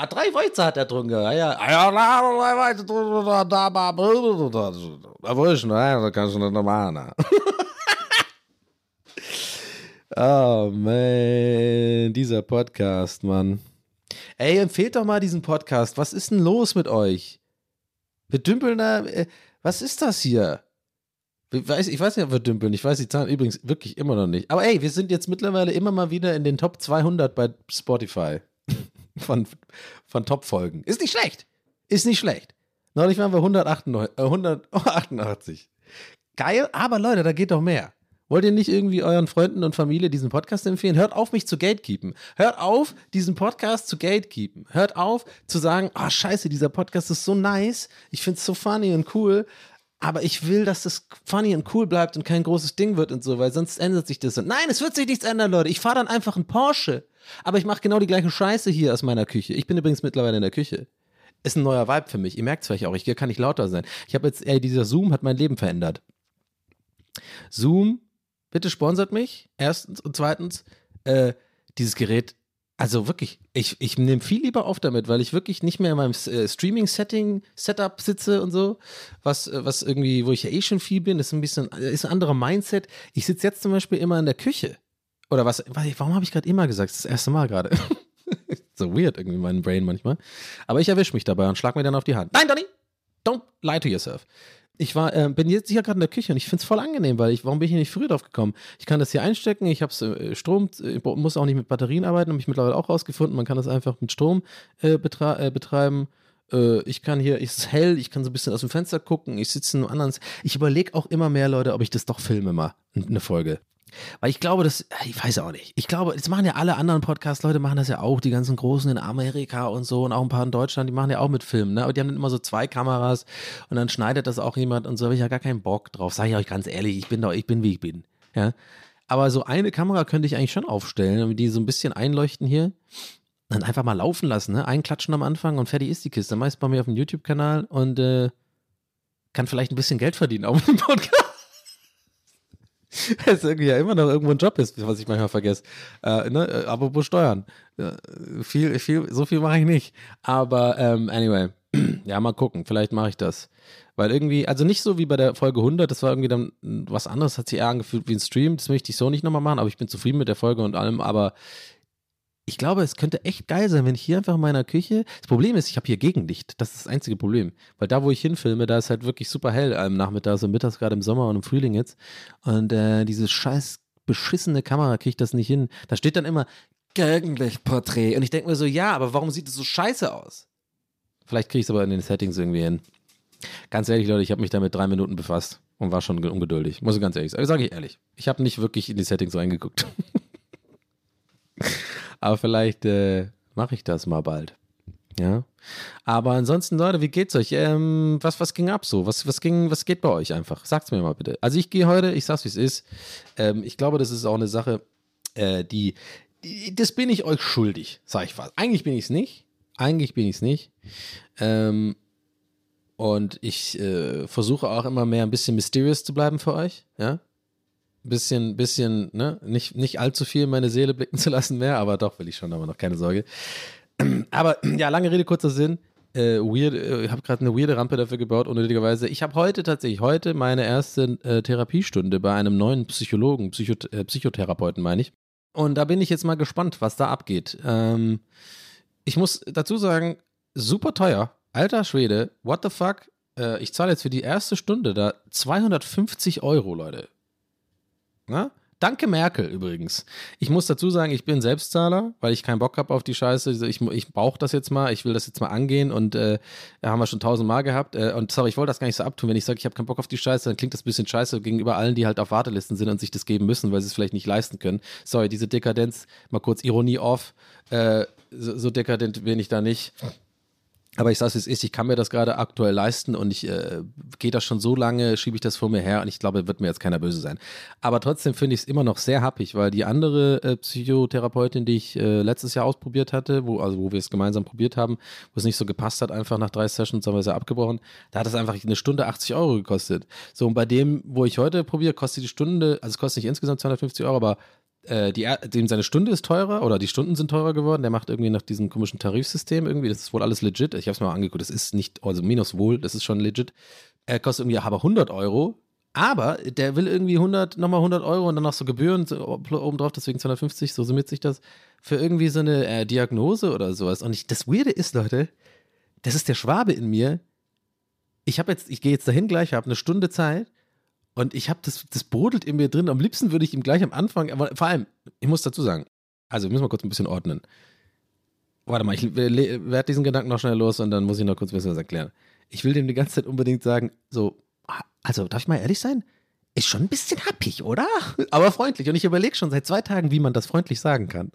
Ah, drei Weizen hat er getrunken, ja, ja. Ah, ja, drei Weizen trinken, da, da, da, da, da, ne, kannst du nicht normal, ne. Oh, man, dieser Podcast, Mann. Ey, empfehlt doch mal diesen Podcast. Was ist denn los mit euch? Wir dümpeln da. Äh, was ist das hier? Ich weiß, ich weiß nicht, ob wir dümpeln. Ich weiß die Zahlen übrigens wirklich immer noch nicht. Aber ey, wir sind jetzt mittlerweile immer mal wieder in den Top 200 bei Spotify. Von, von Top-Folgen. Ist nicht schlecht. Ist nicht schlecht. Neulich waren wir 188. Äh, 188. Geil, aber Leute, da geht doch mehr. Wollt ihr nicht irgendwie euren Freunden und Familie diesen Podcast empfehlen? Hört auf, mich zu gatekeepen. Hört auf, diesen Podcast zu gatekeepen. Hört auf, zu sagen, ah, oh, scheiße, dieser Podcast ist so nice. Ich finde es so funny und cool. Aber ich will, dass das funny und cool bleibt und kein großes Ding wird und so, weil sonst ändert sich das. Nein, es wird sich nichts ändern, Leute. Ich fahre dann einfach einen Porsche. Aber ich mache genau die gleiche Scheiße hier aus meiner Küche. Ich bin übrigens mittlerweile in der Küche. Ist ein neuer Vibe für mich. Ihr merkt es vielleicht auch, ich kann nicht lauter sein. Ich habe jetzt, ey, dieser Zoom hat mein Leben verändert. Zoom bitte sponsert mich. Erstens. Und zweitens, äh, dieses Gerät, also wirklich, ich, ich nehme viel lieber auf damit, weil ich wirklich nicht mehr in meinem äh, Streaming-Setting, Setup sitze und so, was, äh, was irgendwie, wo ich ja eh schon viel bin, ist ein bisschen, ist ein anderer Mindset. Ich sitze jetzt zum Beispiel immer in der Küche. Oder was, warum habe ich gerade immer gesagt? Das erste Mal gerade. <laughs> so weird irgendwie mein Brain manchmal. Aber ich erwische mich dabei und schlag mir dann auf die Hand. Nein, Donny! Don't lie to yourself ich war, äh, bin jetzt hier gerade in der Küche und ich finde es voll angenehm, weil ich, warum bin ich hier nicht früher drauf gekommen? Ich kann das hier einstecken, ich habe äh, Strom, ich muss auch nicht mit Batterien arbeiten, habe ich mittlerweile auch rausgefunden. Man kann das einfach mit Strom äh, betre äh, betreiben. Äh, ich kann hier, es ist hell, ich kann so ein bisschen aus dem Fenster gucken, ich sitze in einem anderen. Ich überlege auch immer mehr, Leute, ob ich das doch filme mal, eine Folge. Weil ich glaube, das, ich weiß auch nicht. Ich glaube, das machen ja alle anderen Podcast-Leute, machen das ja auch, die ganzen Großen in Amerika und so und auch ein paar in Deutschland, die machen ja auch mit Filmen, ne? Aber die haben dann immer so zwei Kameras und dann schneidet das auch jemand und so habe ich ja gar keinen Bock drauf. Sage ich euch ganz ehrlich, ich bin doch, ich bin wie ich bin. Ja. Aber so eine Kamera könnte ich eigentlich schon aufstellen, die so ein bisschen einleuchten hier. Dann einfach mal laufen lassen, ne? Einklatschen am Anfang und fertig ist die Kiste. Meist bei mir auf dem YouTube-Kanal und äh, kann vielleicht ein bisschen Geld verdienen auf dem <laughs> Podcast. <laughs> es irgendwie ja immer noch irgendwo ein Job ist, was ich manchmal vergesse. Äh, ne? Äh, apropos Steuern. Ja, viel, viel, so viel mache ich nicht. Aber ähm, anyway, <clears throat> ja, mal gucken. Vielleicht mache ich das. Weil irgendwie, also nicht so wie bei der Folge 100, das war irgendwie dann was anderes, hat sich eher angefühlt wie ein Stream. Das möchte ich so nicht nochmal machen, aber ich bin zufrieden mit der Folge und allem. Aber ich glaube, es könnte echt geil sein, wenn ich hier einfach in meiner Küche. Das Problem ist, ich habe hier Gegenlicht. Das ist das einzige Problem. Weil da, wo ich hinfilme, da ist halt wirklich super hell am Nachmittag, so mittags gerade im Sommer und im Frühling jetzt. Und äh, diese scheiß beschissene Kamera kriegt das nicht hin. Da steht dann immer Gegenlichtporträt. Und ich denke mir so, ja, aber warum sieht es so scheiße aus? Vielleicht kriege ich es aber in den Settings irgendwie hin. Ganz ehrlich, Leute, ich habe mich damit drei Minuten befasst und war schon ungeduldig. Muss ich ganz ehrlich sagen. Sage ich ehrlich. Ich habe nicht wirklich in die Settings reingeguckt. <laughs> Aber vielleicht äh, mache ich das mal bald. Ja. Aber ansonsten, Leute, wie geht's euch? Ähm, was, was ging ab so? Was, was, ging, was geht bei euch einfach? Sagt's mir mal bitte. Also ich gehe heute, ich sag's wie es ist. Ähm, ich glaube, das ist auch eine Sache, äh, die, die, das bin ich euch schuldig, sag ich was. Eigentlich bin ich es nicht. Eigentlich bin ich es nicht. Ähm, und ich äh, versuche auch immer mehr ein bisschen mysterious zu bleiben für euch. Ja bisschen, bisschen, ne, nicht, nicht allzu viel meine Seele blicken <laughs> zu lassen mehr, aber doch will ich schon, aber noch keine Sorge. <clears throat> Aber ja, lange Rede, kurzer Sinn. Äh, weird, äh, ich habe gerade eine weirde Rampe dafür gebaut, unnötigerweise. Ich habe heute tatsächlich, heute meine erste äh, Therapiestunde bei einem neuen Psychologen, Psycho äh, Psychotherapeuten, meine ich. Und da bin ich jetzt mal gespannt, was da abgeht. Ähm, ich muss dazu sagen, super teuer. Alter Schwede, what the fuck? Äh, ich zahle jetzt für die erste Stunde da 250 Euro, Leute. Na? Danke Merkel übrigens. Ich muss dazu sagen, ich bin Selbstzahler, weil ich keinen Bock habe auf die Scheiße. Ich, ich brauche das jetzt mal, ich will das jetzt mal angehen und äh, haben wir schon tausendmal gehabt. Äh, und sorry, ich wollte das gar nicht so abtun. Wenn ich sage, ich habe keinen Bock auf die Scheiße, dann klingt das ein bisschen scheiße gegenüber allen, die halt auf Wartelisten sind und sich das geben müssen, weil sie es vielleicht nicht leisten können. Sorry, diese Dekadenz, mal kurz Ironie off. Äh, so, so dekadent bin ich da nicht. Aber ich sage es, ist, ich kann mir das gerade aktuell leisten und ich äh, gehe das schon so lange, schiebe ich das vor mir her und ich glaube, wird mir jetzt keiner böse sein. Aber trotzdem finde ich es immer noch sehr happig, weil die andere äh, Psychotherapeutin, die ich äh, letztes Jahr ausprobiert hatte, wo, also wo wir es gemeinsam probiert haben, wo es nicht so gepasst hat, einfach nach drei Sessions haben wir es ja abgebrochen, da hat es einfach eine Stunde 80 Euro gekostet. So, und bei dem, wo ich heute probiere, kostet die Stunde, also es kostet nicht insgesamt 250 Euro, aber äh, die, dem seine Stunde ist teurer oder die Stunden sind teurer geworden. Der macht irgendwie nach diesem komischen Tarifsystem irgendwie. Das ist wohl alles legit. Ich habe es mir mal angeguckt. Das ist nicht, also minus wohl, das ist schon legit. Er kostet irgendwie aber 100 Euro. Aber der will irgendwie 100, nochmal 100 Euro und dann noch so Gebühren so obendrauf, deswegen 250, so summiert sich das, für irgendwie so eine äh, Diagnose oder sowas. Und ich, das Weirde ist, Leute, das ist der Schwabe in mir. Ich habe jetzt, ich gehe jetzt dahin gleich, habe eine Stunde Zeit und ich habe das, das brodelt in mir drin. Am liebsten würde ich ihm gleich am Anfang, aber vor allem, ich muss dazu sagen, also wir müssen mal kurz ein bisschen ordnen. Warte mal, ich werde diesen Gedanken noch schnell los und dann muss ich noch kurz ein bisschen was erklären. Ich will dem die ganze Zeit unbedingt sagen, so, also darf ich mal ehrlich sein? Ist schon ein bisschen happig, oder? <laughs> Aber freundlich. Und ich überlege schon seit zwei Tagen, wie man das freundlich sagen kann.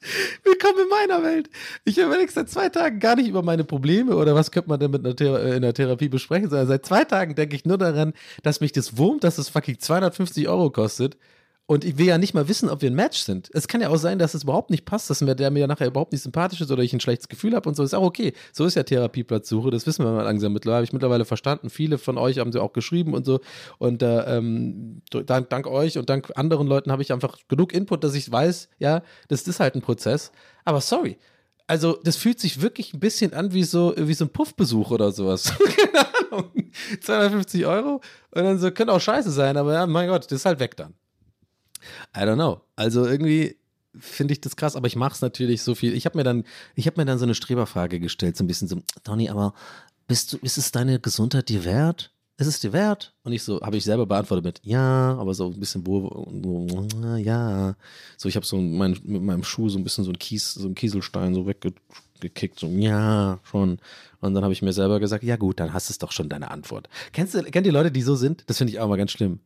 <laughs> Willkommen in meiner Welt. Ich überlege seit zwei Tagen gar nicht über meine Probleme oder was könnte man denn mit einer Thera äh, in der Therapie besprechen, sondern seit zwei Tagen denke ich nur daran, dass mich das wurmt, dass es fucking 250 Euro kostet und ich will ja nicht mal wissen, ob wir ein Match sind. Es kann ja auch sein, dass es überhaupt nicht passt, dass mir der mir nachher überhaupt nicht sympathisch ist oder ich ein schlechtes Gefühl habe und so. Ist auch okay. So ist ja Therapieplatzsuche. Das wissen wir mal langsam mittlerweile. Habe ich mittlerweile verstanden. Viele von euch haben sie auch geschrieben und so. Und äh, ähm, dank, dank euch und dank anderen Leuten habe ich einfach genug Input, dass ich weiß, ja, das ist halt ein Prozess. Aber sorry. Also, das fühlt sich wirklich ein bisschen an wie so, wie so ein Puffbesuch oder sowas. <laughs> Keine Ahnung. 250 Euro und dann so, könnte auch scheiße sein, aber ja, mein Gott, das ist halt weg dann. I don't know. Also irgendwie finde ich das krass, aber ich mache es natürlich so viel. Ich habe mir dann, ich habe mir dann so eine Streberfrage gestellt, so ein bisschen so, Tony, aber bist du, ist es deine Gesundheit dir wert? Ist es dir wert? Und ich so, habe ich selber beantwortet mit ja, aber so ein bisschen ja. So, ich habe so mein, mit meinem Schuh so ein bisschen so ein Kies, so ein Kieselstein so weggekickt, so ja, schon. Und dann habe ich mir selber gesagt, ja gut, dann hast du es doch schon deine Antwort. Kennst du, kennt ihr Leute, die so sind? Das finde ich auch mal ganz schlimm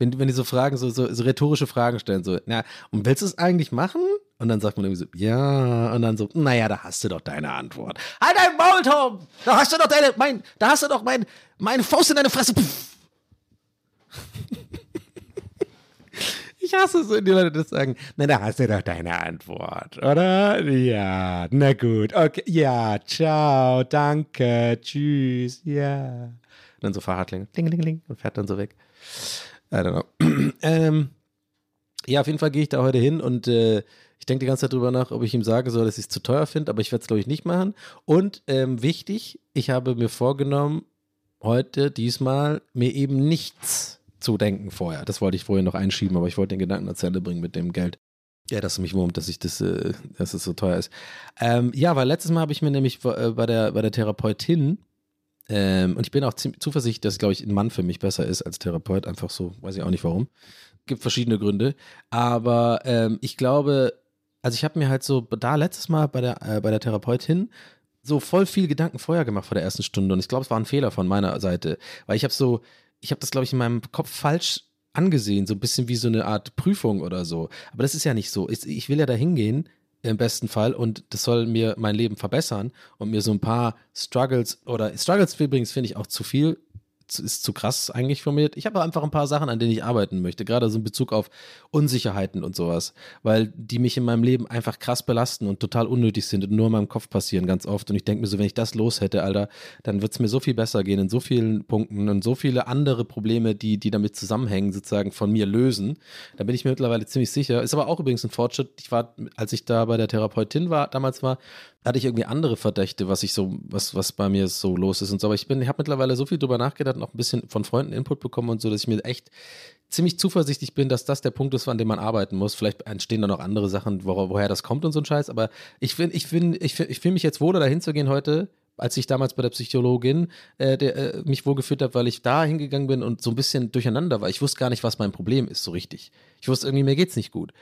wenn, wenn die so Fragen, so, so, so rhetorische Fragen stellen, so, na, und willst du es eigentlich machen? Und dann sagt man irgendwie so, ja, und dann so, naja, da hast du doch deine Antwort. Halt dein Maul, Tom! Da hast du doch deine, mein, da hast du doch mein, meine Faust in deine Fresse. <laughs> Ich hasse es, wenn die Leute das sagen. Na, da hast du doch deine Antwort, oder? Ja, na gut, okay, ja, ciao, danke, tschüss, ja. Und dann so Fahrradklingel, klingelingeling, und fährt dann so weg. I don't know. <clears throat> ähm, ja, auf jeden Fall gehe ich da heute hin und äh, ich denke die ganze Zeit drüber nach, ob ich ihm sagen soll, dass ich es zu teuer finde, aber ich werde es, glaube ich, nicht machen. Und ähm, wichtig, ich habe mir vorgenommen, heute, diesmal, mir eben nichts zu denken vorher. Das wollte ich vorher noch einschieben, aber ich wollte den Gedanken zur Ende bringen mit dem Geld. Ja, dass es mich wurmt, dass ich das, äh, dass es so teuer ist. Ähm, ja, weil letztes Mal habe ich mir nämlich äh, bei der, bei der Therapeutin ähm, und ich bin auch zuversichtlich, dass, glaube ich, ein Mann für mich besser ist als Therapeut. Einfach so, weiß ich auch nicht warum. Gibt verschiedene Gründe. Aber ähm, ich glaube, also ich habe mir halt so da letztes Mal bei der, äh, bei der Therapeutin so voll viel Gedanken vorher gemacht vor der ersten Stunde. Und ich glaube, es war ein Fehler von meiner Seite. Weil ich habe so, ich habe das, glaube ich, in meinem Kopf falsch angesehen. So ein bisschen wie so eine Art Prüfung oder so. Aber das ist ja nicht so. Ich, ich will ja da hingehen im besten Fall. Und das soll mir mein Leben verbessern und mir so ein paar Struggles oder Struggles übrigens finde ich auch zu viel ist zu krass eigentlich formuliert. Ich habe einfach ein paar Sachen, an denen ich arbeiten möchte, gerade so in Bezug auf Unsicherheiten und sowas, weil die mich in meinem Leben einfach krass belasten und total unnötig sind und nur in meinem Kopf passieren ganz oft. Und ich denke mir so, wenn ich das los hätte, Alter, dann wird es mir so viel besser gehen in so vielen Punkten und so viele andere Probleme, die, die damit zusammenhängen, sozusagen von mir lösen. Da bin ich mir mittlerweile ziemlich sicher. Ist aber auch übrigens ein Fortschritt. Ich war, als ich da bei der Therapeutin war, damals war, hatte ich irgendwie andere Verdächte, was ich so, was, was bei mir so los ist und so. Aber ich bin, ich habe mittlerweile so viel drüber nachgedacht und auch ein bisschen von Freunden Input bekommen und so, dass ich mir echt ziemlich zuversichtlich bin, dass das der Punkt ist, an dem man arbeiten muss. Vielleicht entstehen da noch andere Sachen, wo, woher das kommt und so ein Scheiß. Aber ich finde, ich finde, ich, ich fühle mich jetzt wohler, dahin zu gehen heute, als ich damals bei der Psychologin äh, der, äh, mich wohlgefühlt habe, weil ich da hingegangen bin und so ein bisschen durcheinander war. Ich wusste gar nicht, was mein Problem ist, so richtig. Ich wusste irgendwie, mir geht's nicht gut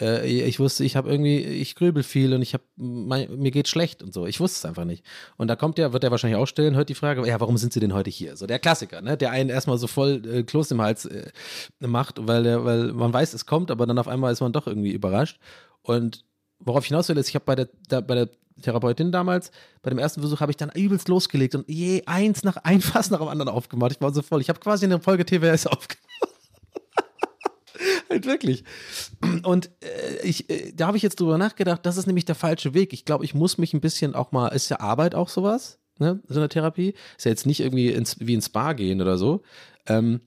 ich wusste, ich habe irgendwie, ich grübel viel und ich habe, mir geht schlecht und so. Ich wusste es einfach nicht. Und da kommt der, wird er wahrscheinlich auch stellen, hört die Frage, ja, warum sind Sie denn heute hier? So der Klassiker, ne? Der einen erstmal so voll äh, Kloß im Hals äh, macht, weil der, weil man weiß, es kommt, aber dann auf einmal ist man doch irgendwie überrascht. Und worauf ich hinaus will, ist, ich habe bei der, da, bei der Therapeutin damals, bei dem ersten Versuch habe ich dann übelst losgelegt und je eins nach ein Fass nach dem anderen aufgemacht. Ich war so voll. Ich habe quasi eine Folge TWS aufgemacht. <laughs> halt wirklich. Und äh, ich, äh, da habe ich jetzt drüber nachgedacht, das ist nämlich der falsche Weg. Ich glaube, ich muss mich ein bisschen auch mal, ist ja Arbeit auch sowas, ne, so eine Therapie. Ist ja jetzt nicht irgendwie ins, wie ins Spa gehen oder so. Ähm,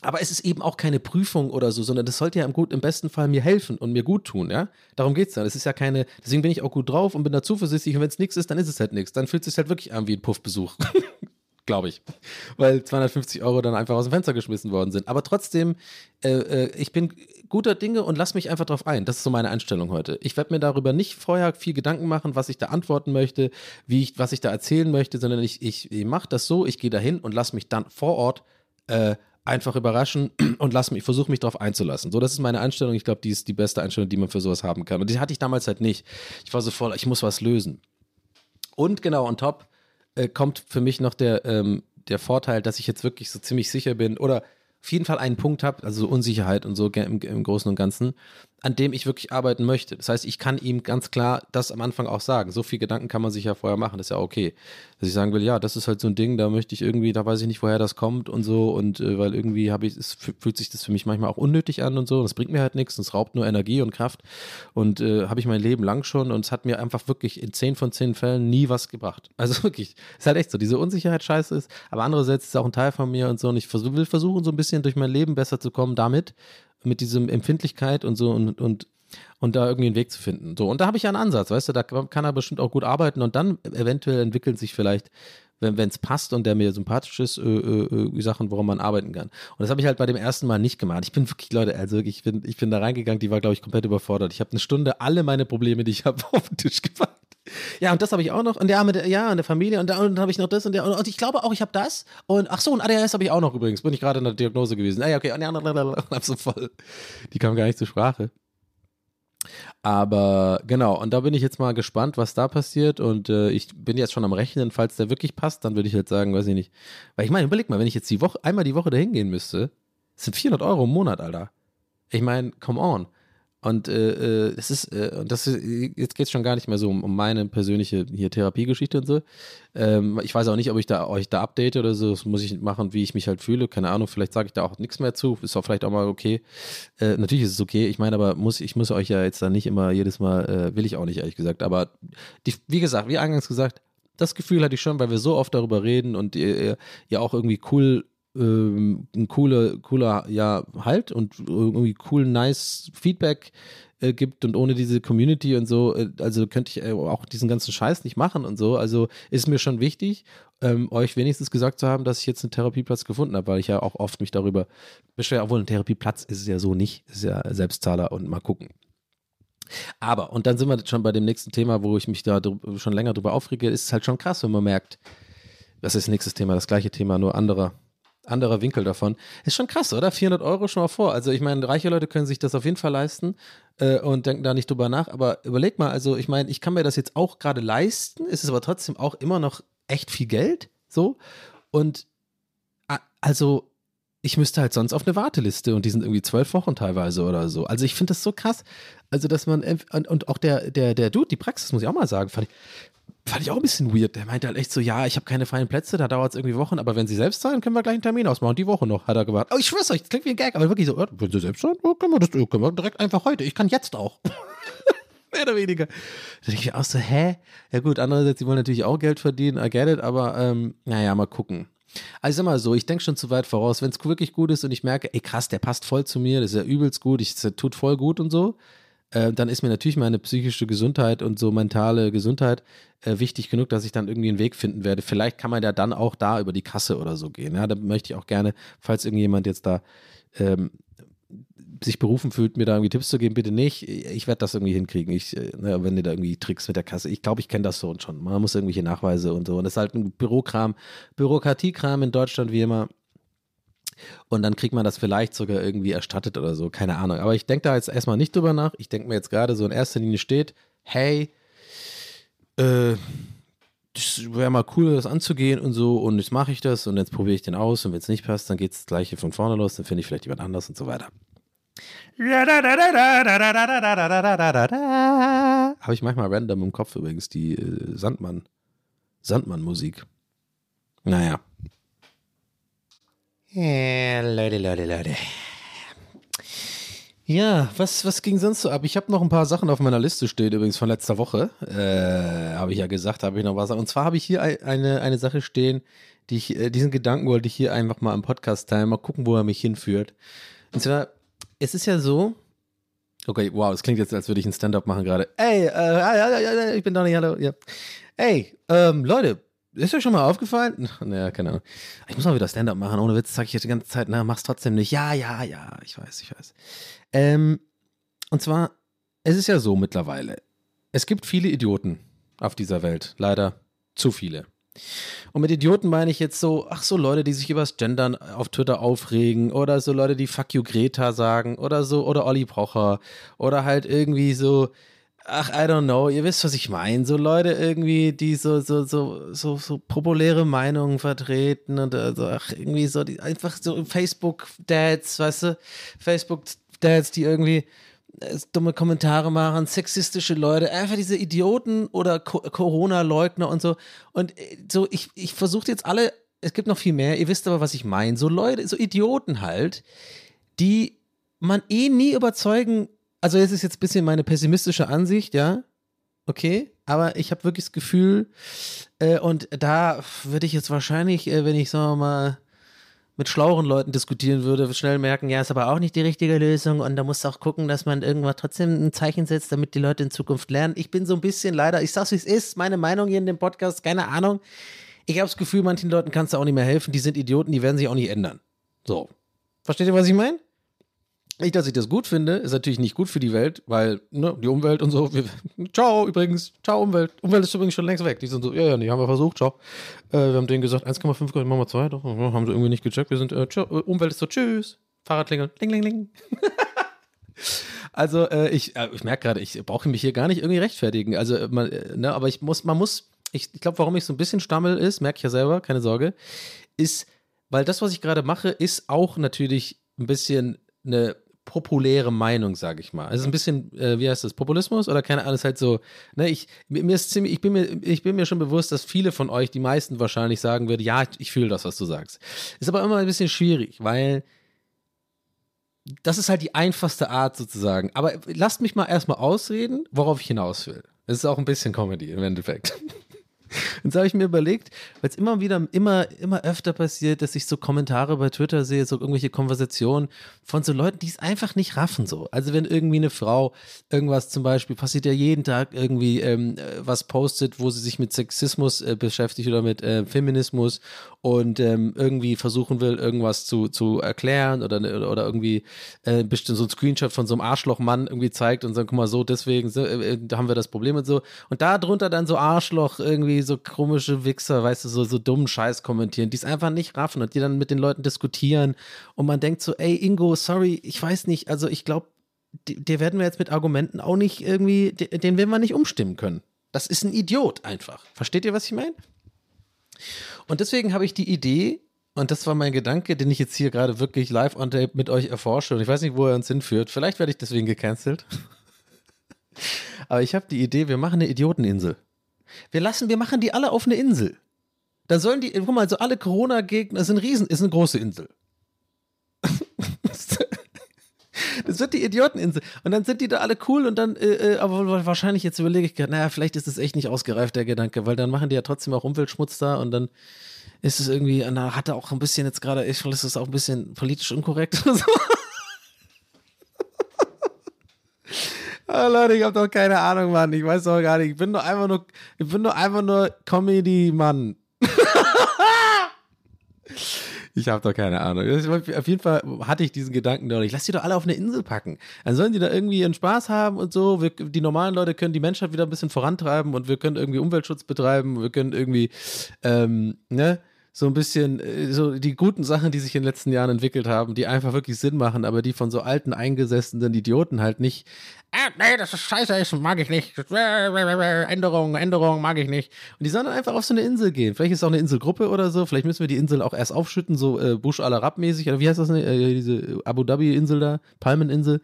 aber es ist eben auch keine Prüfung oder so, sondern das sollte ja im, gut, im besten Fall mir helfen und mir gut tun, ja. Darum geht's ja. Das ist ja keine, deswegen bin ich auch gut drauf und bin da zuversichtlich und wenn es nichts ist, dann ist es halt nichts. Dann fühlt es sich halt wirklich an wie ein Puffbesuch. <laughs> Glaube ich. Weil 250 Euro dann einfach aus dem Fenster geschmissen worden sind. Aber trotzdem, äh, äh, ich bin guter Dinge und lass mich einfach drauf ein. Das ist so meine Einstellung heute. Ich werde mir darüber nicht vorher viel Gedanken machen, was ich da antworten möchte, wie ich, was ich da erzählen möchte, sondern ich, ich, ich mache das so, ich gehe dahin und lass mich dann vor Ort äh, einfach überraschen <clears throat> und lass mich, versuche mich darauf einzulassen. So, das ist meine Einstellung. Ich glaube, die ist die beste Einstellung, die man für sowas haben kann. Und die hatte ich damals halt nicht. Ich war so voll, ich muss was lösen. Und genau, on top äh, kommt für mich noch der, ähm, der Vorteil, dass ich jetzt wirklich so ziemlich sicher bin oder auf jeden Fall einen Punkt habe, also so Unsicherheit und so im, im Großen und Ganzen, an dem ich wirklich arbeiten möchte. Das heißt, ich kann ihm ganz klar das am Anfang auch sagen. So viel Gedanken kann man sich ja vorher machen, das ist ja okay. Dass ich sagen will, ja, das ist halt so ein Ding, da möchte ich irgendwie, da weiß ich nicht, woher das kommt und so und äh, weil irgendwie habe ich, es fühlt sich das für mich manchmal auch unnötig an und so. Das bringt mir halt nichts, es raubt nur Energie und Kraft und äh, habe ich mein Leben lang schon und es hat mir einfach wirklich in zehn von zehn Fällen nie was gebracht. <laughs> Also wirklich, ist halt echt so, diese Unsicherheit scheiße ist, aber andererseits ist es auch ein Teil von mir und so und ich will versuchen, so ein bisschen durch mein Leben besser zu kommen damit mit diesem Empfindlichkeit und so und, und, und da irgendwie einen Weg zu finden. So, und da habe ich ja einen Ansatz, weißt du, da kann er bestimmt auch gut arbeiten und dann eventuell entwickeln sich vielleicht, wenn es passt und der mir sympathisch ist, äh, äh, äh, Sachen, woran man arbeiten kann. Und das habe ich halt bei dem ersten Mal nicht gemacht. Ich bin wirklich, Leute, also wirklich, ich bin, ich bin da reingegangen, die war, glaube ich, komplett überfordert. Ich habe eine Stunde alle meine Probleme, die ich <laughs> habe, auf den Tisch gepackt. <laughs> Ja, und das habe ich auch noch. Und ja, mit der, ja, und der Familie. Und, da, und dann habe ich noch das und der. Und, und ich glaube auch, ich habe das. Und ach so, und ADHS habe ich auch noch übrigens. Bin ich gerade in der Diagnose gewesen. Ah, ja, okay. Und ja, <laughs> hab so voll. Die kam gar nicht zur Sprache. Aber genau, und da bin ich jetzt mal gespannt, was da passiert. Und äh, ich bin jetzt schon am Rechnen, falls der wirklich passt, dann würde ich halt sagen, weiß ich nicht. Weil ich meine, überleg mal, wenn ich jetzt die Woche, einmal die Woche dahin gehen müsste, sind 400 Euro im Monat, Alter. Ich meine, come on. Und äh, es ist, äh, das ist, jetzt geht es schon gar nicht mehr so um, um, meine persönliche hier Therapiegeschichte und so. Ähm, ich weiß auch nicht, ob ich da euch da update oder so. Das muss ich machen, wie ich mich halt fühle. Keine Ahnung, vielleicht sage ich da auch nichts mehr zu. Ist auch vielleicht auch mal okay. Äh, natürlich ist es okay. Ich meine, aber muss, ich muss euch ja jetzt da nicht immer jedes Mal, äh, will ich auch nicht, ehrlich gesagt. Aber die, wie gesagt, wie eingangs gesagt, das Gefühl hatte ich schon, weil wir so oft darüber reden und ihr, ihr auch irgendwie cool ähm, ein cooler, cooler, ja, Halt und irgendwie cool, nice Feedback äh, gibt und ohne diese Community und so, äh, also könnte ich äh, auch diesen ganzen Scheiß nicht machen und so. Also ist mir schon wichtig, ähm, euch wenigstens gesagt zu haben, dass ich jetzt einen Therapieplatz gefunden habe, weil ich ja auch oft mich darüber beschwere, obwohl ein Therapieplatz ist es ja so nicht, ist ja Selbstzahler und mal gucken. Aber, und dann sind wir schon bei dem nächsten Thema, wo ich mich da schon länger drüber aufrege, ist es halt schon krass, wenn man merkt, das ist nächstes Thema, das gleiche Thema, nur anderer anderer Winkel davon. Ist schon krass, oder? 400 Euro schon mal vor. Also ich meine, reiche Leute können sich das auf jeden Fall leisten äh, und denken da nicht drüber nach. Aber überleg mal, also ich meine, ich kann mir das jetzt auch gerade leisten, ist es aber trotzdem auch immer noch echt viel Geld. So. Und also ich müsste halt sonst auf eine Warteliste und die sind irgendwie zwölf Wochen teilweise oder so. Also ich finde das so krass. Also, dass man, und, auch der, der, der Dude, die Praxis, muss ich auch mal sagen, fand ich, Fand ich auch ein bisschen weird. Der meinte halt echt so, ja, ich habe keine freien Plätze, da dauert es irgendwie Wochen, aber wenn Sie selbst zahlen, können wir gleich einen Termin ausmachen. Die Woche noch, hat er gemacht. Oh, ich schwör's euch, das klingt wie ein Gag, aber wirklich so, wenn Sie selbst zahlen, können wir das können wir direkt einfach heute. Ich kann jetzt auch. <laughs> Mehr oder weniger. Da denke ich auch so, hä? Ja gut, andererseits, die wollen natürlich auch Geld verdienen, I get it, aber ähm, naja, mal gucken. Also sag mal so, ich denke schon zu weit voraus. Wenn es wirklich gut ist und ich merke, ey krass, der passt voll zu mir, das ist ja übelst gut, ich, das tut voll gut und so, äh, dann ist mir natürlich meine psychische Gesundheit und so mentale Gesundheit äh, wichtig genug, dass ich dann irgendwie einen Weg finden werde. Vielleicht kann man ja dann auch da über die Kasse oder so gehen. Ja, da möchte ich auch gerne, falls irgendjemand jetzt da ähm, sich berufen fühlt, mir da irgendwie Tipps zu geben, bitte nicht. Ich werde das irgendwie hinkriegen. Ich, äh, ne, wenn ihr da irgendwie Tricks mit der Kasse. Ich glaube, ich kenne das so und schon. Man muss irgendwelche Nachweise und so. Und das ist halt ein Bürokram, Bürokratiekram in Deutschland wie immer. Und dann kriegt man das vielleicht sogar irgendwie erstattet oder so, keine Ahnung. Aber ich denke da jetzt erstmal nicht drüber nach. Ich denke mir jetzt gerade so in erster Linie steht, hey, äh, das wäre mal cool, das anzugehen und so. Und jetzt mache ich das und jetzt probiere ich den aus. Und wenn es nicht passt, dann geht es das gleiche von vorne los. Dann finde ich vielleicht jemand anders und so weiter. Habe ich manchmal random im Kopf übrigens, die Sandmann, Sandmann-Musik. Naja. Ja, Leute, Leute, Leute. Ja, was, was ging sonst so ab? Ich habe noch ein paar Sachen auf meiner Liste stehen, übrigens von letzter Woche. Äh, habe ich ja gesagt, habe ich noch was. Und zwar habe ich hier ein- eine, eine Sache stehen, die ich, diesen Gedanken wollte ich hier einfach mal im Podcast teilen, mal gucken, wo er mich hinführt. Und zwar, es ist ja so, okay, wow, es klingt jetzt, als würde ich ein Stand-up machen gerade. Ey, äh, ich bin Donny, hallo, ja. Ey, ähm, Leute, ist euch schon mal aufgefallen? <laughs> Naja, keine Ahnung. Ich muss mal wieder Stand-up machen, ohne Witz, sag ich jetzt die ganze Zeit, na, mach's trotzdem nicht. Ja, ja, ja, ich weiß, ich weiß. Ähm, und zwar, es ist ja so mittlerweile, es gibt viele Idioten auf dieser Welt, leider zu viele. Und mit Idioten meine ich jetzt so, ach so Leute, die sich übers Gendern auf Twitter aufregen oder so Leute, die Fuck you Greta sagen oder so, oder Olli Pocher oder halt irgendwie so, ach, I don't know, ihr wisst, was ich meine. So Leute irgendwie, die so, so, so, so, so populäre Meinungen vertreten und äh, so, ach, irgendwie so, die einfach so Facebook-Dads, weißt du, Facebook-Dads, die irgendwie dumme Kommentare machen, sexistische Leute, einfach diese Idioten oder Co Corona-Leugner und so. Und äh, so, ich, ich versuche jetzt alle, es gibt noch viel mehr, ihr wisst aber, was ich meine. So Leute, so Idioten halt, die man eh nie überzeugen, also es ist jetzt ein bisschen meine pessimistische Ansicht, ja, okay, aber ich habe wirklich das Gefühl, äh, und da würde ich jetzt wahrscheinlich, äh, wenn ich, sagen wir mal, mit schlaueren Leuten diskutieren würde, schnell merken, ja, ist aber auch nicht die richtige Lösung und da muss auch gucken, dass man irgendwann trotzdem ein Zeichen setzt, damit die Leute in Zukunft lernen. Ich bin so ein bisschen leider, ich sag's wie es ist, meine Meinung hier in dem Podcast, keine Ahnung. Ich habe das Gefühl, manchen Leuten kannst du auch nicht mehr helfen, die sind Idioten, die werden sich auch nicht ändern. So. Versteht ihr, was ich meine? Nicht, dass ich das gut finde, ist natürlich nicht gut für die Welt, weil ne, die Umwelt und so. Wir, <laughs> ciao übrigens, ciao Umwelt. Umwelt ist übrigens schon längst weg. Die sind so, ja, ja, nee, haben wir versucht, ciao. Äh, wir haben denen gesagt, 1,5 Grad, machen wir 2, doch, haben sie irgendwie nicht gecheckt. Wir sind, äh, ciao, äh, Umwelt ist so, tschüss. Fahrradklingel, ling, ling, ling. <laughs> also äh, ich, äh, ich merke gerade, ich brauche mich hier gar nicht irgendwie rechtfertigen. Also, äh, man, ne, aber ich muss, man muss, ich, ich glaube, warum ich so ein bisschen stammel ist, merke ich ja selber, keine Sorge, ist, weil das, was ich gerade mache, ist auch natürlich ein bisschen eine populäre Meinung, sage ich mal. Also ein bisschen, äh, wie heißt das, Populismus oder keine Ahnung, ist halt so, ne, ich, mir ist ziemlich, ich bin mir, ich bin mir schon bewusst, dass viele von euch, die meisten wahrscheinlich sagen würden, ja, ich, ich fühle das, was du sagst. Ist aber immer ein bisschen schwierig, weil das ist halt die einfachste Art sozusagen. Aber lasst mich mal erstmal ausreden, worauf ich hinaus will. Es ist auch ein bisschen Comedy im Endeffekt. <laughs> <laughs> Und so habe ich mir überlegt, weil es immer wieder, immer, immer öfter passiert, dass ich so Kommentare bei Twitter sehe, so irgendwelche Konversationen von so Leuten, die es einfach nicht raffen so. Also wenn irgendwie eine Frau irgendwas zum Beispiel, passiert ja jeden Tag irgendwie ähm, äh, was postet, wo sie sich mit Sexismus äh, beschäftigt oder mit äh, Feminismus und ähm, irgendwie versuchen will, irgendwas zu, zu erklären oder, oder, irgendwie äh, bestimmt so ein Screenshot von so einem Arschlochmann irgendwie zeigt und sagt, guck mal, so, deswegen so, äh, da haben wir das Problem und so. Und da drunter dann so Arschloch, irgendwie so komische Wichser, weißt du, so, so dummen Scheiß kommentieren, die es einfach nicht raffen und die dann mit den Leuten diskutieren und man denkt so, ey Ingo, sorry, ich weiß nicht, also ich glaube, dir werden wir jetzt mit Argumenten auch nicht irgendwie, den werden wir nicht umstimmen können. Das ist ein Idiot einfach. Versteht ihr, was ich meine? Und deswegen habe ich die Idee, und das war mein Gedanke, den ich jetzt hier gerade wirklich live on tape mit euch erforsche. Und ich weiß nicht, wo er uns hinführt. Vielleicht werde ich deswegen gecancelt. <laughs> Aber ich habe die Idee, wir machen eine Idioteninsel. Wir lassen, wir machen die alle auf eine Insel. Da sollen die, guck mal, so alle Corona-Gegner, ist ein Riesen, ist eine große Insel. Das wird die Idioteninsel. Und dann sind die da alle cool und dann, äh, äh, aber wahrscheinlich jetzt überlege ich gerade, naja, vielleicht ist es echt nicht ausgereift, der Gedanke, weil dann machen die ja trotzdem auch Umweltschmutz da und dann ist es irgendwie, na, hat er auch ein bisschen jetzt gerade, ich ist es auch ein bisschen politisch unkorrekt oder so. <laughs> Ah, Leute, ich habe doch keine Ahnung, Mann. Ich weiß doch gar nicht. Ich bin doch einfach nur, ich bin doch einfach nur Comedy-Mann. <laughs> Ich habe doch keine Ahnung. Auf jeden Fall hatte ich diesen Gedanken doch. Ich lass die doch alle auf eine Insel packen. Dann sollen die da irgendwie ihren Spaß haben und so. Wir, die normalen Leute können die Menschheit wieder ein bisschen vorantreiben und wir können irgendwie Umweltschutz betreiben. Wir können irgendwie, ähm, ne, so ein bisschen, äh, so die guten Sachen, die sich in den letzten Jahren entwickelt haben, die einfach wirklich Sinn machen, aber die von so alten, eingesessenen Idioten halt nicht. Ah, nee, das ist scheiße, das mag ich nicht. Änderung, Änderung, mag ich nicht. Und die sollen dann einfach auf so eine Insel gehen. Vielleicht ist es auch eine Inselgruppe oder so. Vielleicht müssen wir die Insel auch erst aufschütten, so äh, Bush al Arab mäßig. Oder wie heißt das? Äh, diese Abu Dhabi-Insel da, Palmeninsel.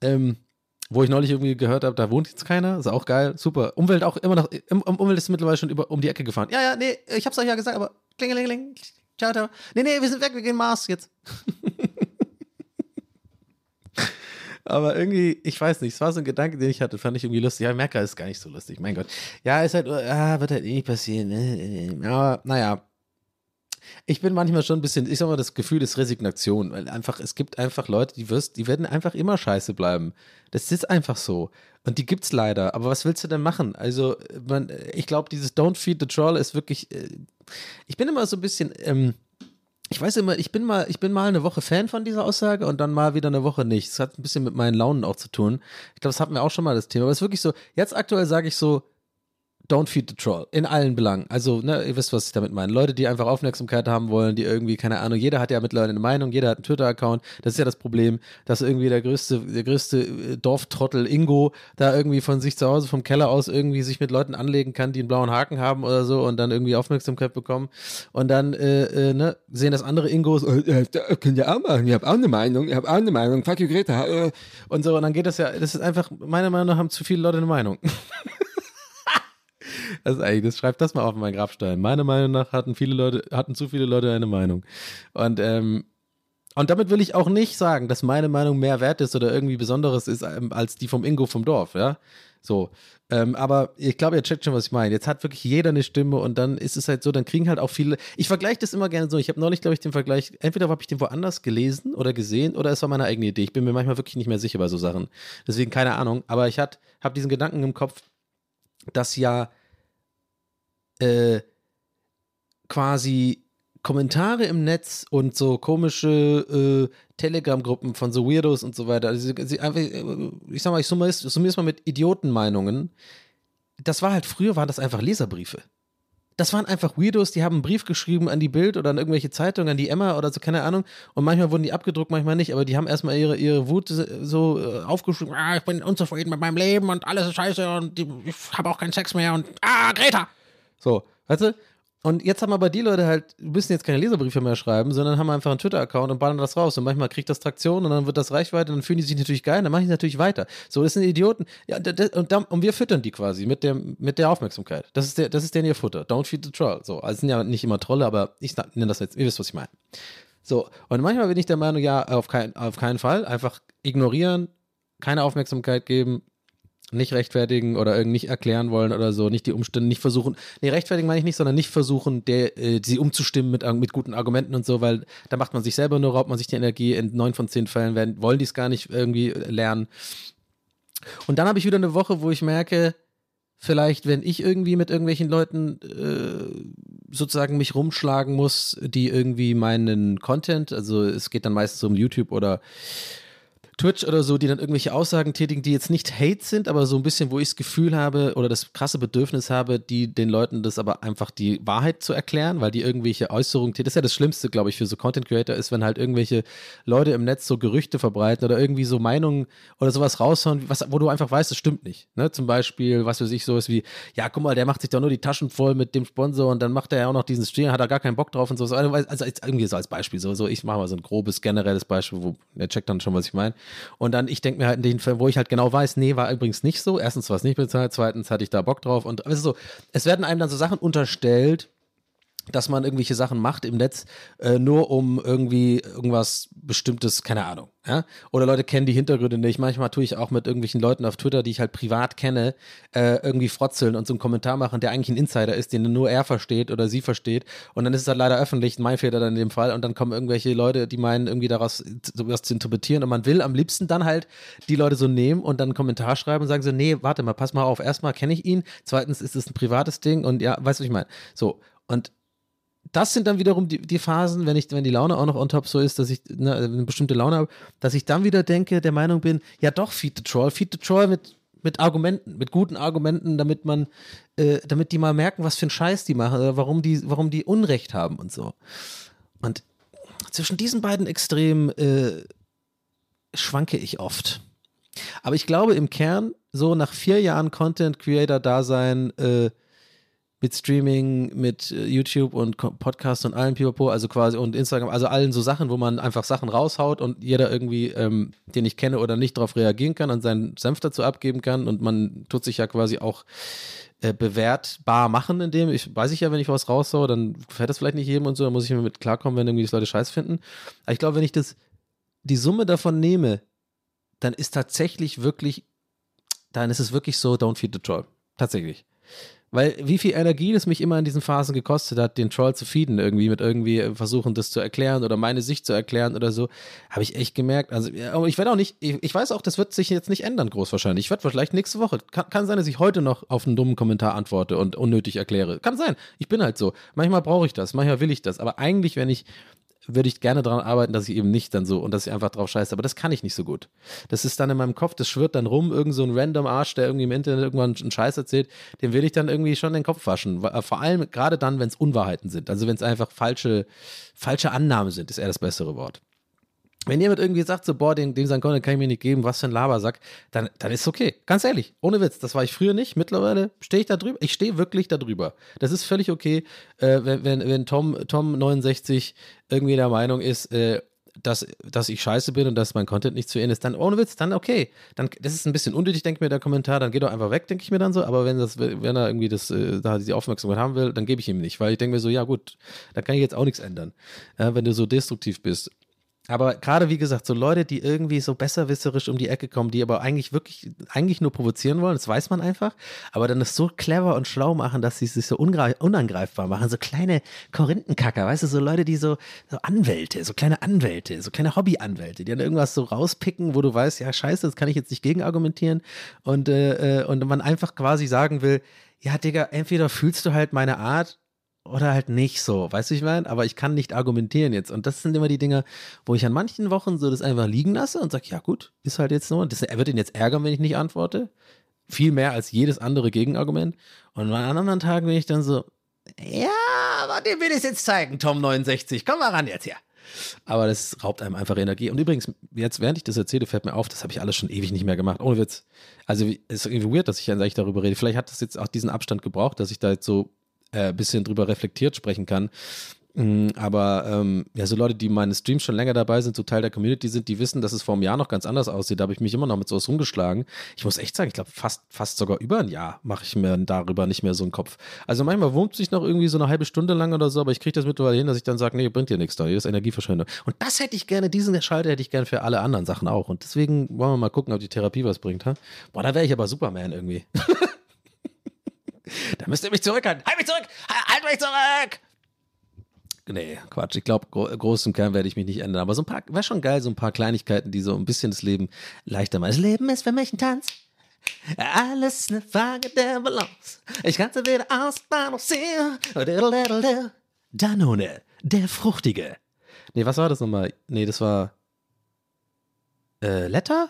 Ähm, wo ich neulich irgendwie gehört habe, da wohnt jetzt keiner. Ist auch geil. Super. Umwelt auch immer noch, Umwelt ist mittlerweile schon über, um die Ecke gefahren. Ja, ja, nee, ich hab's euch ja gesagt, aber klingelingeling. Ciao, ciao. Nee, nee, wir sind weg, wir gehen Mars jetzt. <laughs> Aber irgendwie, ich weiß nicht, es war so ein Gedanke, den ich hatte, fand ich irgendwie lustig. Ja, Merker ist gar nicht so lustig, mein Gott. Ja, ist halt, ah, wird halt eh nicht passieren. Ne? Aber naja, ich bin manchmal schon ein bisschen, ich sag mal, das Gefühl ist Resignation, weil einfach, es gibt einfach Leute, die wirst, die werden einfach immer scheiße bleiben. Das ist einfach so. Und die gibt's leider. Aber was willst du denn machen? Also, man, ich glaube, dieses Don't Feed the Troll ist wirklich, äh, ich bin immer so ein bisschen, ähm, ich weiß immer, ich bin mal, ich bin mal eine Woche Fan von dieser Aussage und dann mal wieder eine Woche nicht. Das hat ein bisschen mit meinen Launen auch zu tun. Ich glaube, das hatten wir auch schon mal das Thema. Aber es ist wirklich so, jetzt aktuell sage ich so, Don't feed the troll. In allen Belangen. Also, ne, ihr wisst, was ich damit meine. Leute, die einfach Aufmerksamkeit haben wollen, die irgendwie, keine Ahnung, jeder hat ja mittlerweile eine Meinung, jeder hat einen Twitter-Account. Das ist ja das Problem, dass irgendwie der größte, der größte äh, Dorftrottel Ingo da irgendwie von sich zu Hause vom Keller aus irgendwie sich mit Leuten anlegen kann, die einen blauen Haken haben oder so und dann irgendwie Aufmerksamkeit bekommen. Und dann, äh, äh, ne, sehen das andere Ingos, äh, äh, könnt ihr auch machen, ihr habt auch eine Meinung, ihr habt auch eine Meinung, fuck you Greta. Äh. Und so, und dann geht das ja, das ist einfach, meiner Meinung nach haben zu viele Leute eine Meinung. <laughs> Das, ist das schreibt das mal auf meinen Grabstein. Meiner Meinung nach hatten viele Leute, hatten zu viele Leute eine Meinung. Und, ähm, und damit will ich auch nicht sagen, dass meine Meinung mehr wert ist oder irgendwie Besonderes ist ähm, als die vom Ingo vom Dorf, ja. So. Ähm, aber ich glaube, ihr checkt schon, was ich meine. Jetzt hat wirklich jeder eine Stimme und dann ist es halt so, dann kriegen halt auch viele. Ich vergleiche das immer gerne so. Ich habe neulich, glaube ich, den Vergleich, entweder habe ich den woanders gelesen oder gesehen oder es war meine eigene Idee. Ich bin mir manchmal wirklich nicht mehr sicher bei so Sachen. Deswegen keine Ahnung. Aber ich habe diesen Gedanken im Kopf, dass ja äh, quasi Kommentare im Netz und so komische äh, Telegram-Gruppen von so Weirdos und so weiter. Also, sie, äh, ich sag mal, ich summiere es mal mit Idiotenmeinungen. Das war halt, früher waren das einfach Leserbriefe. Das waren einfach Weirdos, die haben einen Brief geschrieben an die Bild oder an irgendwelche Zeitungen, an die Emma oder so, keine Ahnung. Und manchmal wurden die abgedruckt, manchmal nicht, aber die haben erstmal ihre, ihre Wut so äh, aufgeschrieben, ah, ich bin unzufrieden mit meinem Leben und alles ist scheiße und ich habe auch keinen Sex mehr und ah, Greta! So, weißt du? Und jetzt haben aber die Leute halt, müssen jetzt keine Leserbriefe mehr schreiben, sondern haben einfach einen Twitter-Account und ballern das raus. Und manchmal kriegt das Traktion und dann wird das Reichweite und dann fühlen die sich natürlich geil, dann machen die natürlich weiter. So, das sind Idioten. Ja, und, dann, und wir füttern die quasi mit der, mit der Aufmerksamkeit. Das ist, der, das ist deren ihr Futter. Don't feed the troll. So, also sind ja nicht immer Trolle, aber ich nenne das jetzt, ihr wisst, was ich meine. So, und manchmal bin ich der Meinung, ja, auf, kein, auf keinen Fall. Einfach ignorieren, keine Aufmerksamkeit geben, nicht rechtfertigen oder irgendwie nicht erklären wollen oder so, nicht die Umstände, nicht versuchen, nee, rechtfertigen meine ich nicht, sondern nicht versuchen, der, äh, sie umzustimmen mit, mit guten Argumenten und so, weil da macht man sich selber nur, raubt man sich die Energie. In neun von zehn Fällen werden, wollen die es gar nicht irgendwie lernen. Und dann habe ich wieder eine Woche, wo ich merke, vielleicht, wenn ich irgendwie mit irgendwelchen Leuten äh, sozusagen mich rumschlagen muss, die irgendwie meinen Content, also es geht dann meistens um YouTube oder Twitch oder so, die dann irgendwelche Aussagen tätigen, die jetzt nicht Hate sind, aber so ein bisschen, wo ich das Gefühl habe oder das krasse Bedürfnis habe, die den Leuten das aber einfach die Wahrheit zu erklären, weil die irgendwelche Äußerungen tätigen. Das ist ja das Schlimmste, glaube ich, für so Content Creator ist, wenn halt irgendwelche Leute im Netz so Gerüchte verbreiten oder irgendwie so Meinungen oder sowas raushauen, was, wo du einfach weißt, das stimmt nicht. Ne? Zum Beispiel, was für sich so ist wie, ja, guck mal, der macht sich doch nur die Taschen voll mit dem Sponsor und dann macht er ja auch noch diesen Stream, hat er gar keinen Bock drauf und so. Also, also irgendwie so als Beispiel, so, so ich mache mal so ein grobes, generelles Beispiel, wo der checkt dann schon, was ich meine. Und dann, ich denke mir halt in den Fällen, wo ich halt genau weiß, nee, war übrigens nicht so. Erstens war es nicht bezahlt, zweitens hatte ich da Bock drauf. Und also, es werden einem dann so Sachen unterstellt, dass man irgendwelche Sachen macht im Netz, äh, nur um irgendwie irgendwas Bestimmtes, keine Ahnung. Ja? Oder Leute kennen die Hintergründe nicht. Manchmal tue ich auch mit irgendwelchen Leuten auf Twitter, die ich halt privat kenne, äh, irgendwie frotzeln und so einen Kommentar machen, der eigentlich ein Insider ist, den nur er versteht oder sie versteht. Und dann ist es halt leider öffentlich, mein Fehler dann in dem Fall. Und dann kommen irgendwelche Leute, die meinen, irgendwie daraus sowas zu interpretieren. Und man will am liebsten dann halt die Leute so nehmen und dann einen Kommentar schreiben und sagen so, nee, warte mal, pass mal auf. Erstmal kenne ich ihn. Zweitens ist es ein privates Ding und ja, weißt du, was ich meine? So. Und das sind dann wiederum die, die Phasen, wenn ich, wenn die Laune auch noch on top so ist, dass ich ne, eine bestimmte Laune habe, dass ich dann wieder denke, der Meinung bin, ja doch, feed the troll, feed the troll mit, mit Argumenten, mit guten Argumenten, damit man, äh, damit die mal merken, was für einen Scheiß die machen oder warum die, warum die Unrecht haben und so. Und zwischen diesen beiden Extremen äh, schwanke ich oft. Aber ich glaube im Kern, so nach vier Jahren Content Creator Dasein, äh, mit Streaming, mit äh, YouTube und Podcast und allem Pipapo, also quasi und Instagram, also allen so Sachen, wo man einfach Sachen raushaut und jeder irgendwie, ähm, den ich kenne oder nicht, darauf reagieren kann und seinen Senf dazu abgeben kann und man tut sich ja quasi auch äh, bewertbar machen, indem ich weiß ich ja, wenn ich was raushaue, dann gefällt das vielleicht nicht jedem und so, dann muss ich mir mit klarkommen, wenn irgendwie das Leute scheiß finden. Aber ich glaube, wenn ich das die Summe davon nehme, dann ist tatsächlich wirklich, dann ist es wirklich so, don't feed the troll. Tatsächlich. Weil wie viel Energie das mich immer in diesen Phasen gekostet hat, den Troll zu feeden, irgendwie mit irgendwie äh, versuchen, das zu erklären oder meine Sicht zu erklären oder so, habe ich echt gemerkt. Also, ich werde auch nicht, ich, ich weiß auch, das wird sich jetzt nicht ändern, groß wahrscheinlich. Ich werde vielleicht nächste Woche, kann, kann sein, dass ich heute noch auf einen dummen Kommentar antworte und unnötig erkläre. Kann sein. Ich bin halt so. Manchmal brauche ich das, manchmal will ich das. Aber eigentlich, wenn ich würde ich gerne daran arbeiten, dass ich eben nicht dann so und dass ich einfach drauf scheiße. Aber das kann ich nicht so gut. Das ist dann in meinem Kopf, das schwirrt dann rum, irgend so ein random Arsch, der irgendwie im Internet irgendwann einen Scheiß erzählt, dem will ich dann irgendwie schon den Kopf waschen. Weil- Vor allem gerade dann, wenn es Unwahrheiten sind. Also wenn es einfach falsche, falsche Annahmen sind, ist eher das bessere Wort. Wenn jemand irgendwie sagt, so, boah, den, dem sein Content kann ich mir nicht geben, was für ein Labersack, dann, dann ist okay. Ganz ehrlich, ohne Witz, das war ich früher nicht. Mittlerweile stehe ich da drüber. Ich stehe wirklich da drüber. Das ist völlig okay, äh, wenn, wenn, wenn Tom, Tom 69 irgendwie der Meinung ist, äh, dass, dass ich scheiße bin und dass mein Content nicht zu Ende ist, dann ohne Witz, dann okay. Dann, das ist ein bisschen unnötig, denkt mir der Kommentar, dann geht doch einfach weg, denke ich mir dann so. Aber wenn, das, wenn er irgendwie das, äh, da die Aufmerksamkeit haben will, dann gebe ich ihm nicht, weil ich denke mir so, ja gut, da kann ich jetzt auch nichts ändern, äh, wenn du so destruktiv bist. Aber gerade wie gesagt, so Leute, die irgendwie so besserwisserisch um die Ecke kommen, die aber eigentlich wirklich, eigentlich nur provozieren wollen, das weiß man einfach, aber dann es so clever und schlau machen, dass sie sich so unangreifbar machen. So kleine Korinthenkacker, weißt du, so Leute, die so, so Anwälte, so kleine Anwälte, so kleine Hobbyanwälte, die dann irgendwas so rauspicken, wo du weißt, ja, scheiße, das kann ich jetzt nicht gegenargumentieren und, äh, äh, und man einfach quasi sagen will, ja, Digga, entweder fühlst du halt meine Art oder halt nicht so, weißt du, ich meine? Aber ich kann nicht argumentieren jetzt. Und das sind immer die Dinge, wo ich an manchen Wochen so das einfach liegen lasse und sage, ja gut, ist halt jetzt so. Das, er wird ihn jetzt ärgern, wenn ich nicht antworte. Viel mehr als jedes andere Gegenargument. Und an anderen Tagen bin ich dann so, ja, aber dem will ich es jetzt zeigen, Tom 69. Komm mal ran jetzt hier. Aber das raubt einem einfach Energie. Und übrigens, jetzt, während ich das erzähle, fällt mir auf, das habe ich alles schon ewig nicht mehr gemacht. Ohne Witz. Also, es ist irgendwie weird, dass ich eigentlich darüber rede. Vielleicht hat das jetzt auch diesen Abstand gebraucht, dass ich da jetzt so äh, bisschen drüber reflektiert sprechen kann. Mm, Aber ähm, ja, so Leute, die meine Streams schon länger dabei sind, so Teil der Community sind, die wissen, dass es vor einem Jahr noch ganz anders aussieht. Da habe ich mich immer noch mit sowas rumgeschlagen. Ich muss echt sagen, ich glaube, fast, fast sogar über ein Jahr mache ich mir darüber nicht mehr so einen Kopf. Also manchmal wurmt sich noch irgendwie so eine halbe Stunde lang oder so, aber ich kriege das mittlerweile hin, dass ich dann sage, nee, bringt dir nichts da, das ist Energieverschwendung. Und das hätte ich gerne, diesen Schalter hätte ich gerne für alle anderen Sachen auch. Und deswegen wollen wir mal gucken, ob die Therapie was bringt. Ha? Boah, da wäre ich aber Superman irgendwie. <laughs> da müsst ihr mich zurückhalten. Halt mich zurück! Halt mich zurück! Nee, Quatsch. Ich glaube, gro groß im Kern werde ich mich nicht ändern. Aber so ein paar, wäre schon geil, so ein paar Kleinigkeiten, die so ein bisschen das Leben leichter machen. Das Leben ist für mich ein Tanz. Alles eine Frage der Balance. Ich kann es wieder ausbalancieren. Danone, der Fruchtige. Nee, was war das nochmal? Nee, das war äh, Letter?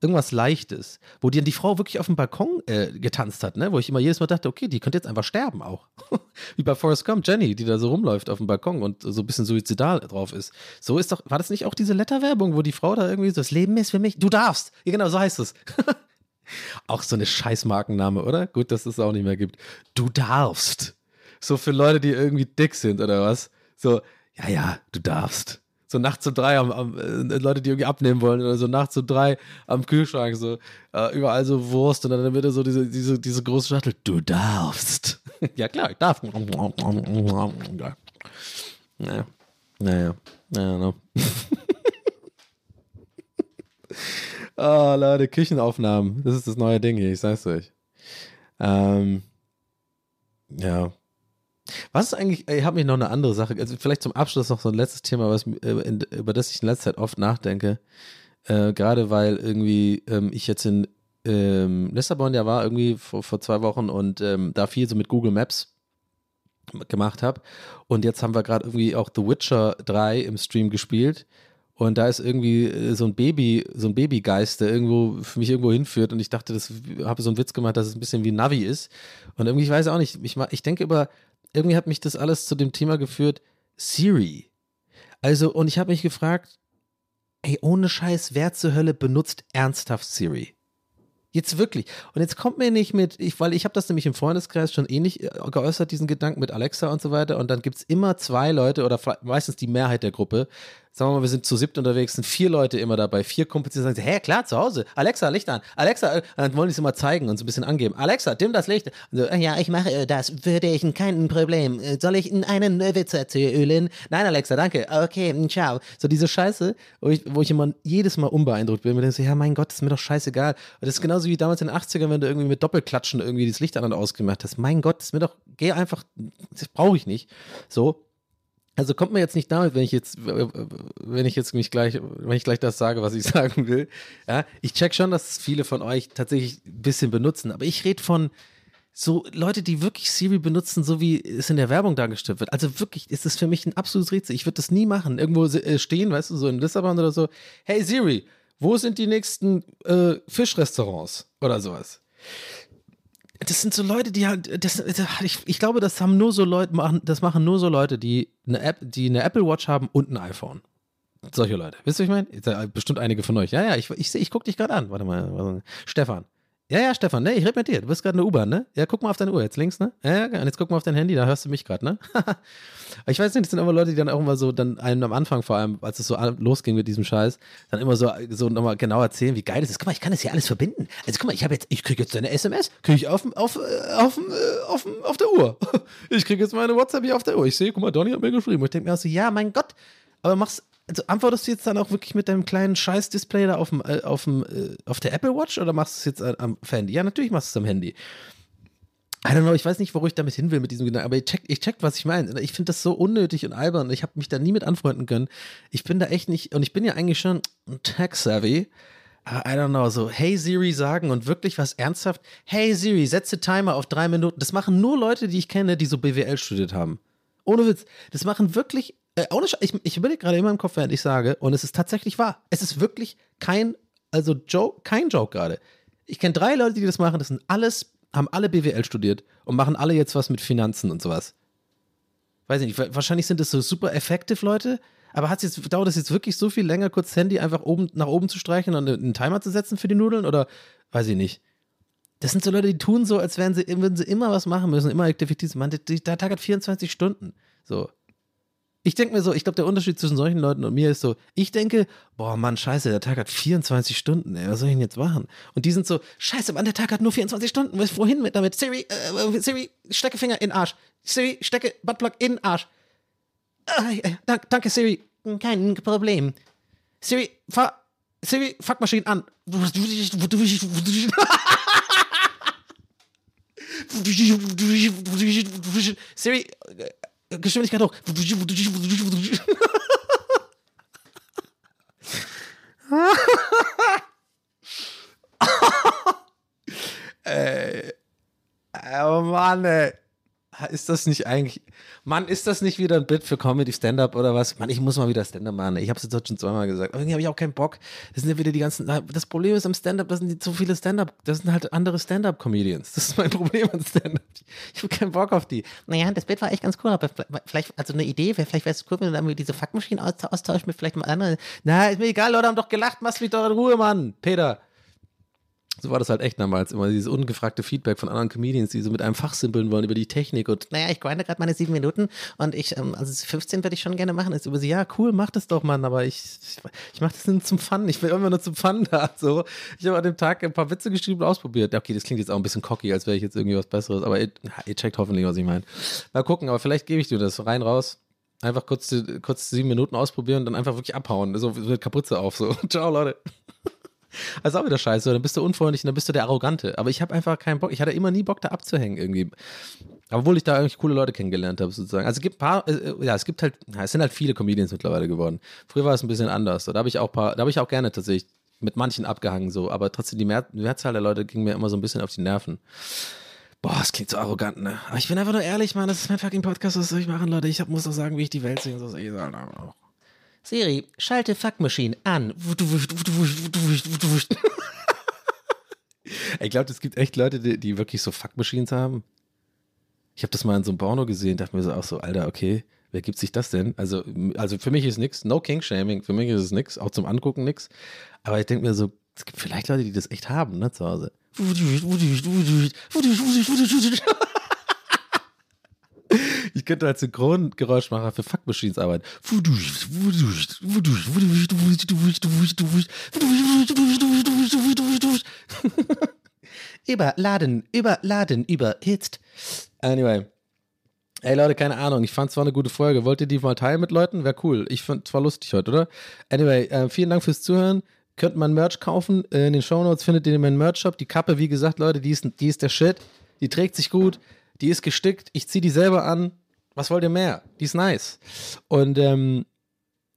Irgendwas Leichtes, wo die, die Frau wirklich auf dem Balkon äh, getanzt hat, ne? Wo ich immer jedes Mal dachte, okay, die könnte jetzt einfach sterben auch. <laughs> Wie bei Forrest Gump, Jenny, die da so rumläuft auf dem Balkon und so ein bisschen suizidal drauf ist. So ist doch, war das nicht auch diese Letter-Werbung, wo die Frau da irgendwie so, das Leben ist für mich, du darfst. Ja, genau, so heißt es. <laughs> auch so eine Scheißmarkenname, oder? Gut, dass es auch nicht mehr gibt. Du darfst. So für Leute, die irgendwie dick sind oder was. So, ja, ja, du darfst. So nachts um drei am, am äh, Leute, die irgendwie abnehmen wollen oder so nachts um drei am Kühlschrank, so äh, überall so Wurst und dann wird so diese, diese, diese große Schachtel, du darfst. <laughs> ja klar, ich darf. Naja, naja, naja, naja. <laughs> Oh, Leute, Küchenaufnahmen. Das ist das neue Ding hier, ich sag's euch. Ähm, ja. Was ist eigentlich, ich habe mich noch eine andere Sache, also vielleicht zum Abschluss noch so ein letztes Thema, was, äh, über das ich in letzter Zeit oft nachdenke. Äh, Gerade weil irgendwie ähm, ich jetzt in ähm, Lissabon ja war, irgendwie vor, vor zwei Wochen und ähm, da viel so mit Google Maps gemacht habe. Und jetzt haben wir gerade irgendwie auch The Witcher 3 im Stream gespielt. Und da ist irgendwie äh, so ein Baby, so ein Babygeist, der irgendwo für mich irgendwo hinführt. Und ich dachte, das habe so einen Witz gemacht, dass es ein bisschen wie Navi ist. Und irgendwie, ich weiß auch nicht, ich, ich denke über, irgendwie hat mich das alles zu dem Thema geführt, Siri. Also, und ich habe mich gefragt, ey, ohne Scheiß, wer zur Hölle benutzt ernsthaft Siri? Jetzt wirklich. Und jetzt kommt mir nicht mit, ich, weil ich habe das nämlich im Freundeskreis schon ähnlich äh, geäußert, diesen Gedanken mit Alexa und so weiter. Und dann gibt es immer zwei Leute oder meistens die Mehrheit der Gruppe, sagen wir mal, wir sind zu siebt unterwegs, sind vier Leute immer dabei, vier Kumpels, die sagen, hä, klar, zu Hause, Alexa, Licht an, Alexa, äh, dann wollen die es immer zeigen und so ein bisschen angeben, Alexa, dimm das Licht. So, äh, ja, ich mache das, würde ich, kein Problem. Soll ich einen Witz erzählen? Nein, Alexa, danke, okay, ciao. So diese Scheiße, wo ich, wo ich immer jedes Mal unbeeindruckt bin, mir denke, ja, mein Gott, ist mir doch scheißegal. Und das ist genauso wie damals in den 80ern, wenn du irgendwie mit Doppelklatschen irgendwie das Licht an und ausgemacht hast. Mein Gott, ist mir doch, geh einfach, das brauche ich nicht. So, also kommt mir jetzt nicht damit, wenn ich jetzt, wenn ich jetzt mich gleich, wenn ich gleich das sage, was ich <laughs> sagen will. Ja, ich check schon, dass viele von euch tatsächlich ein bisschen benutzen, aber ich rede von so Leute, die wirklich Siri benutzen, so wie es in der Werbung dargestellt wird. Also wirklich ist es für mich ein absolutes Rätsel. Ich würde das nie machen. Irgendwo äh, stehen, weißt du, so in Lissabon oder so. Hey Siri, wo sind die nächsten äh, Fischrestaurants oder sowas? Das sind so Leute, die halt, das, ich, ich glaube, das haben nur so Leute, machen, das machen nur so Leute, die eine App, die eine Apple Watch haben und ein iPhone. Solche Leute. Wisst ihr, was ich meine? Bestimmt einige von euch. Ja, ja, ich, ich, ich gucke dich gerade an. Warte mal. Stefan. Ja, ja, Stefan, ne, ich rede mit dir. Du bist gerade in der U-Bahn, ne? Ja, guck mal auf deine Uhr, jetzt links, ne? Ja, ja, und jetzt guck mal auf dein Handy, da hörst du mich gerade, ne? <laughs> ich weiß nicht, das sind immer Leute, die dann auch immer so, dann einem am Anfang vor allem, als es so losging mit diesem Scheiß, dann immer so, so nochmal genau erzählen, wie geil das ist. Guck mal, ich kann das hier alles verbinden. Also guck mal, ich habe jetzt, ich kriege jetzt deine SMS, kriege ich auf, auf, äh, auf, äh, auf, auf der Uhr. <laughs> Ich kriege jetzt meine WhatsApp hier auf der Uhr. Ich sehe, guck mal, Donny hat mir geschrieben. Und ich denke mir auch so, ja, mein Gott, aber mach's also antwortest du jetzt dann auch wirklich mit deinem kleinen Scheiß-Display da auf, dem, äh, auf, dem, äh, auf der Apple Watch oder machst du es jetzt am Handy? Ja, natürlich machst du es am Handy. I don't know, ich weiß nicht, wo ich damit hin will mit diesem Gedanken, aber ich check, ich check was ich meine. Ich finde das so unnötig und albern. Ich habe mich da nie mit anfreunden können. Ich bin da echt nicht, und ich bin ja eigentlich schon tech-savvy. I don't know, so Hey Siri sagen und wirklich was ernsthaft. Hey Siri, setze Timer auf drei Minuten. Das machen nur Leute, die ich kenne, die so BWL studiert haben. Ohne Witz. Das machen wirklich äh, ohne ich, ich überlege gerade immer im Kopf, während ich sage, und es ist tatsächlich wahr. Es ist wirklich kein, also Joke, kein Joke gerade. Ich kenne drei Leute, die das machen, das sind alles, haben alle BWL studiert und machen alle jetzt was mit Finanzen und sowas. Weiß ich nicht, wahrscheinlich sind das so super effektiv Leute, aber hat's jetzt, dauert es jetzt wirklich so viel länger, kurz Handy einfach oben, nach oben zu streichen und einen Timer zu setzen für die Nudeln? Oder weiß ich nicht. Das sind so Leute, die tun so, als wären sie, würden sie immer was machen müssen, immer Aktivitäten. Man, der, der Tag hat 24 Stunden. So. Ich denke mir so, ich glaube, der Unterschied zwischen solchen Leuten und mir ist so, ich denke, boah, Mann, scheiße, der Tag hat 24 Stunden, ey, was soll ich denn jetzt machen? Und die sind so, scheiße, Mann, der Tag hat nur 24 Stunden, wohin mit damit? Siri, äh, Siri, stecke Finger in Arsch. Siri, stecke Buttplug in Arsch. Äh, dank, danke, Siri, kein Problem. Siri, fahr, Siri, Fuckmaschine an. <laughs> Siri, Geschwindigkeit hoch. äh, oh Mann, ey. Ist das nicht eigentlich. Mann, ist das nicht wieder ein Bit für Comedy Stand-Up oder was? Mann, ich muss mal wieder Stand-Up machen. Ich habe es jetzt schon zweimal gesagt. Irgendwie habe ich auch keinen Bock. Das sind ja wieder die ganzen. Das Problem ist am Stand-Up, das sind so viele Stand-Up. Das sind halt andere Stand-Up-Comedians. Das ist mein <laughs> Problem an Stand-Up. Ich habe keinen Bock auf die. Naja, das Bit war echt ganz cool. Aber vielleicht, also eine Idee, vielleicht wäre es cool, wenn du dann diese Fuckmaschinen austauschst mit vielleicht mal anderen. Na, ist mir egal, Leute haben doch gelacht. Mach's mich doch in Ruhe, Mann. Peter. So war das halt echt damals immer, dieses ungefragte Feedback von anderen Comedians, die so mit einem fachsimpeln wollen über die Technik und naja, ich grinde gerade meine sieben Minuten und ich, ähm, also 15 würde ich schon gerne machen. Ist über sie, ja, cool, mach das doch, Mann, aber ich, ich, ich mach das nur zum Fun. Ich will immer nur zum Fun da. So. Ich habe an dem Tag ein paar Witze geschrieben und ausprobiert. Okay, das klingt jetzt auch ein bisschen cocky, als wäre ich jetzt irgendwie was Besseres, aber ihr, ihr checkt hoffentlich, was ich meine. Mal gucken, aber vielleicht gebe ich dir das rein raus. Einfach kurz, kurz sieben Minuten ausprobieren und dann einfach wirklich abhauen. So mit Kapuze auf. So. <laughs> Ciao, Leute. Also auch wieder scheiße, dann bist du unfreundlich und dann bist du der Arrogante. Aber ich habe einfach keinen Bock, ich hatte immer nie Bock, da abzuhängen irgendwie. Obwohl ich da eigentlich coole Leute kennengelernt habe, sozusagen. Also es gibt ein paar, äh, ja, es gibt halt, ja, es sind halt viele Comedians mittlerweile geworden. Früher war es ein bisschen anders. Da habe ich auch paar, da habe ich auch gerne tatsächlich mit manchen abgehangen, so, aber trotzdem die Mehr Mehrzahl der Leute ging mir immer so ein bisschen auf die Nerven. Boah, das klingt so arrogant, ne? Aber ich bin einfach nur ehrlich, Mann, das ist mein fucking Podcast, was soll ich machen, Leute? Ich hab, muss doch sagen, wie ich die Welt sehe, so soll ich sagen. Siri, schalte Fuckmaschine an. <laughs> ich glaube, es gibt echt Leute, die, die wirklich so Fuckmachines haben. Ich habe das mal in so einem Porno gesehen, dachte mir so auch so, Alter, okay. Wer gibt sich das denn? Also, also für mich ist nichts, no King-Shaming, für mich ist es nichts, auch zum Angucken nichts. Aber ich denke mir so, es gibt vielleicht Leute, die das echt haben, ne, zu Hause. Ich könnte als Synchrongeräuschmacher für Fuck Machines arbeiten. Überladen, überladen, überhitzt. Anyway. Ey Leute, keine Ahnung. Ich fand es war eine gute Folge. Wollt ihr die mal teilen mit Leuten? Wäre cool. Ich fand es war lustig heute, oder? Anyway, äh, vielen Dank fürs Zuhören. Könnt man Merch kaufen. Äh, in den Shownotes findet ihr meinen Merch-Shop. Die Kappe, wie gesagt, Leute, die ist, die ist der Shit. Die trägt sich gut. Die ist gestickt. Ich ziehe die selber an. Was wollt ihr mehr? Die ist nice. Und ähm,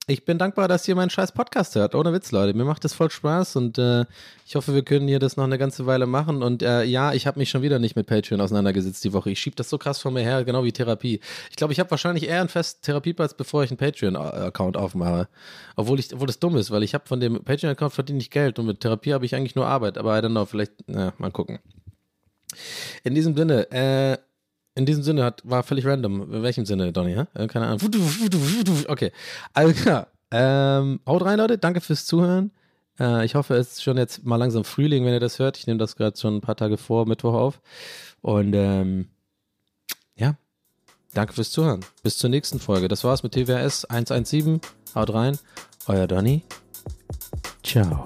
ich bin dankbar, dass ihr meinen scheiß Podcast hört. Ohne Witz, Leute. Mir macht das voll Spaß und äh, ich hoffe, wir können hier das noch eine ganze Weile machen. Und äh, ja, ich habe mich schon wieder nicht mit Patreon auseinandergesetzt die Woche. Ich schiebe das so krass von mir her, genau wie Therapie. Ich glaube, ich habe wahrscheinlich eher einen festen Therapieplatz, bevor ich einen Patreon-Account aufmache. Obwohl, ich, obwohl das dumm ist, weil ich habe von dem Patreon-Account verdiene ich Geld und mit Therapie habe ich eigentlich nur Arbeit. Aber I don't know, vielleicht, na, mal gucken. In diesem Sinne, äh, in diesem Sinne hat, war völlig random. In welchem Sinne, Donny? Hä? Äh, Keine Ahnung. Okay. Also klar. Ähm, haut rein, Leute. Danke fürs Zuhören. Äh, ich hoffe, es ist schon jetzt mal langsam Frühling, wenn ihr das hört. Ich nehme das gerade schon ein paar Tage vor Mittwoch auf. Und ähm, ja, danke fürs Zuhören. Bis zur nächsten Folge. Das war's mit TWS 117. Haut rein. Euer Donny. Ciao.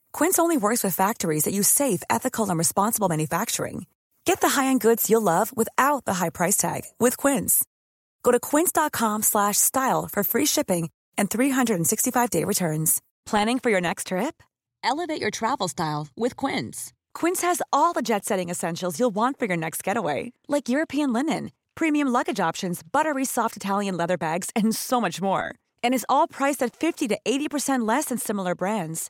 Quince only works with factories that use safe, ethical, and responsible manufacturing. Get the high-end goods you'll love without the high price tag with Quince. Go to quince.com slash style for free shipping and 365-day returns. Planning for your next trip? Elevate your travel style with Quince. Quince has all the jet-setting essentials you'll want for your next getaway, like European linen, premium luggage options, buttery soft Italian leather bags, and so much more. And is all priced at 50 to 80% less than similar brands.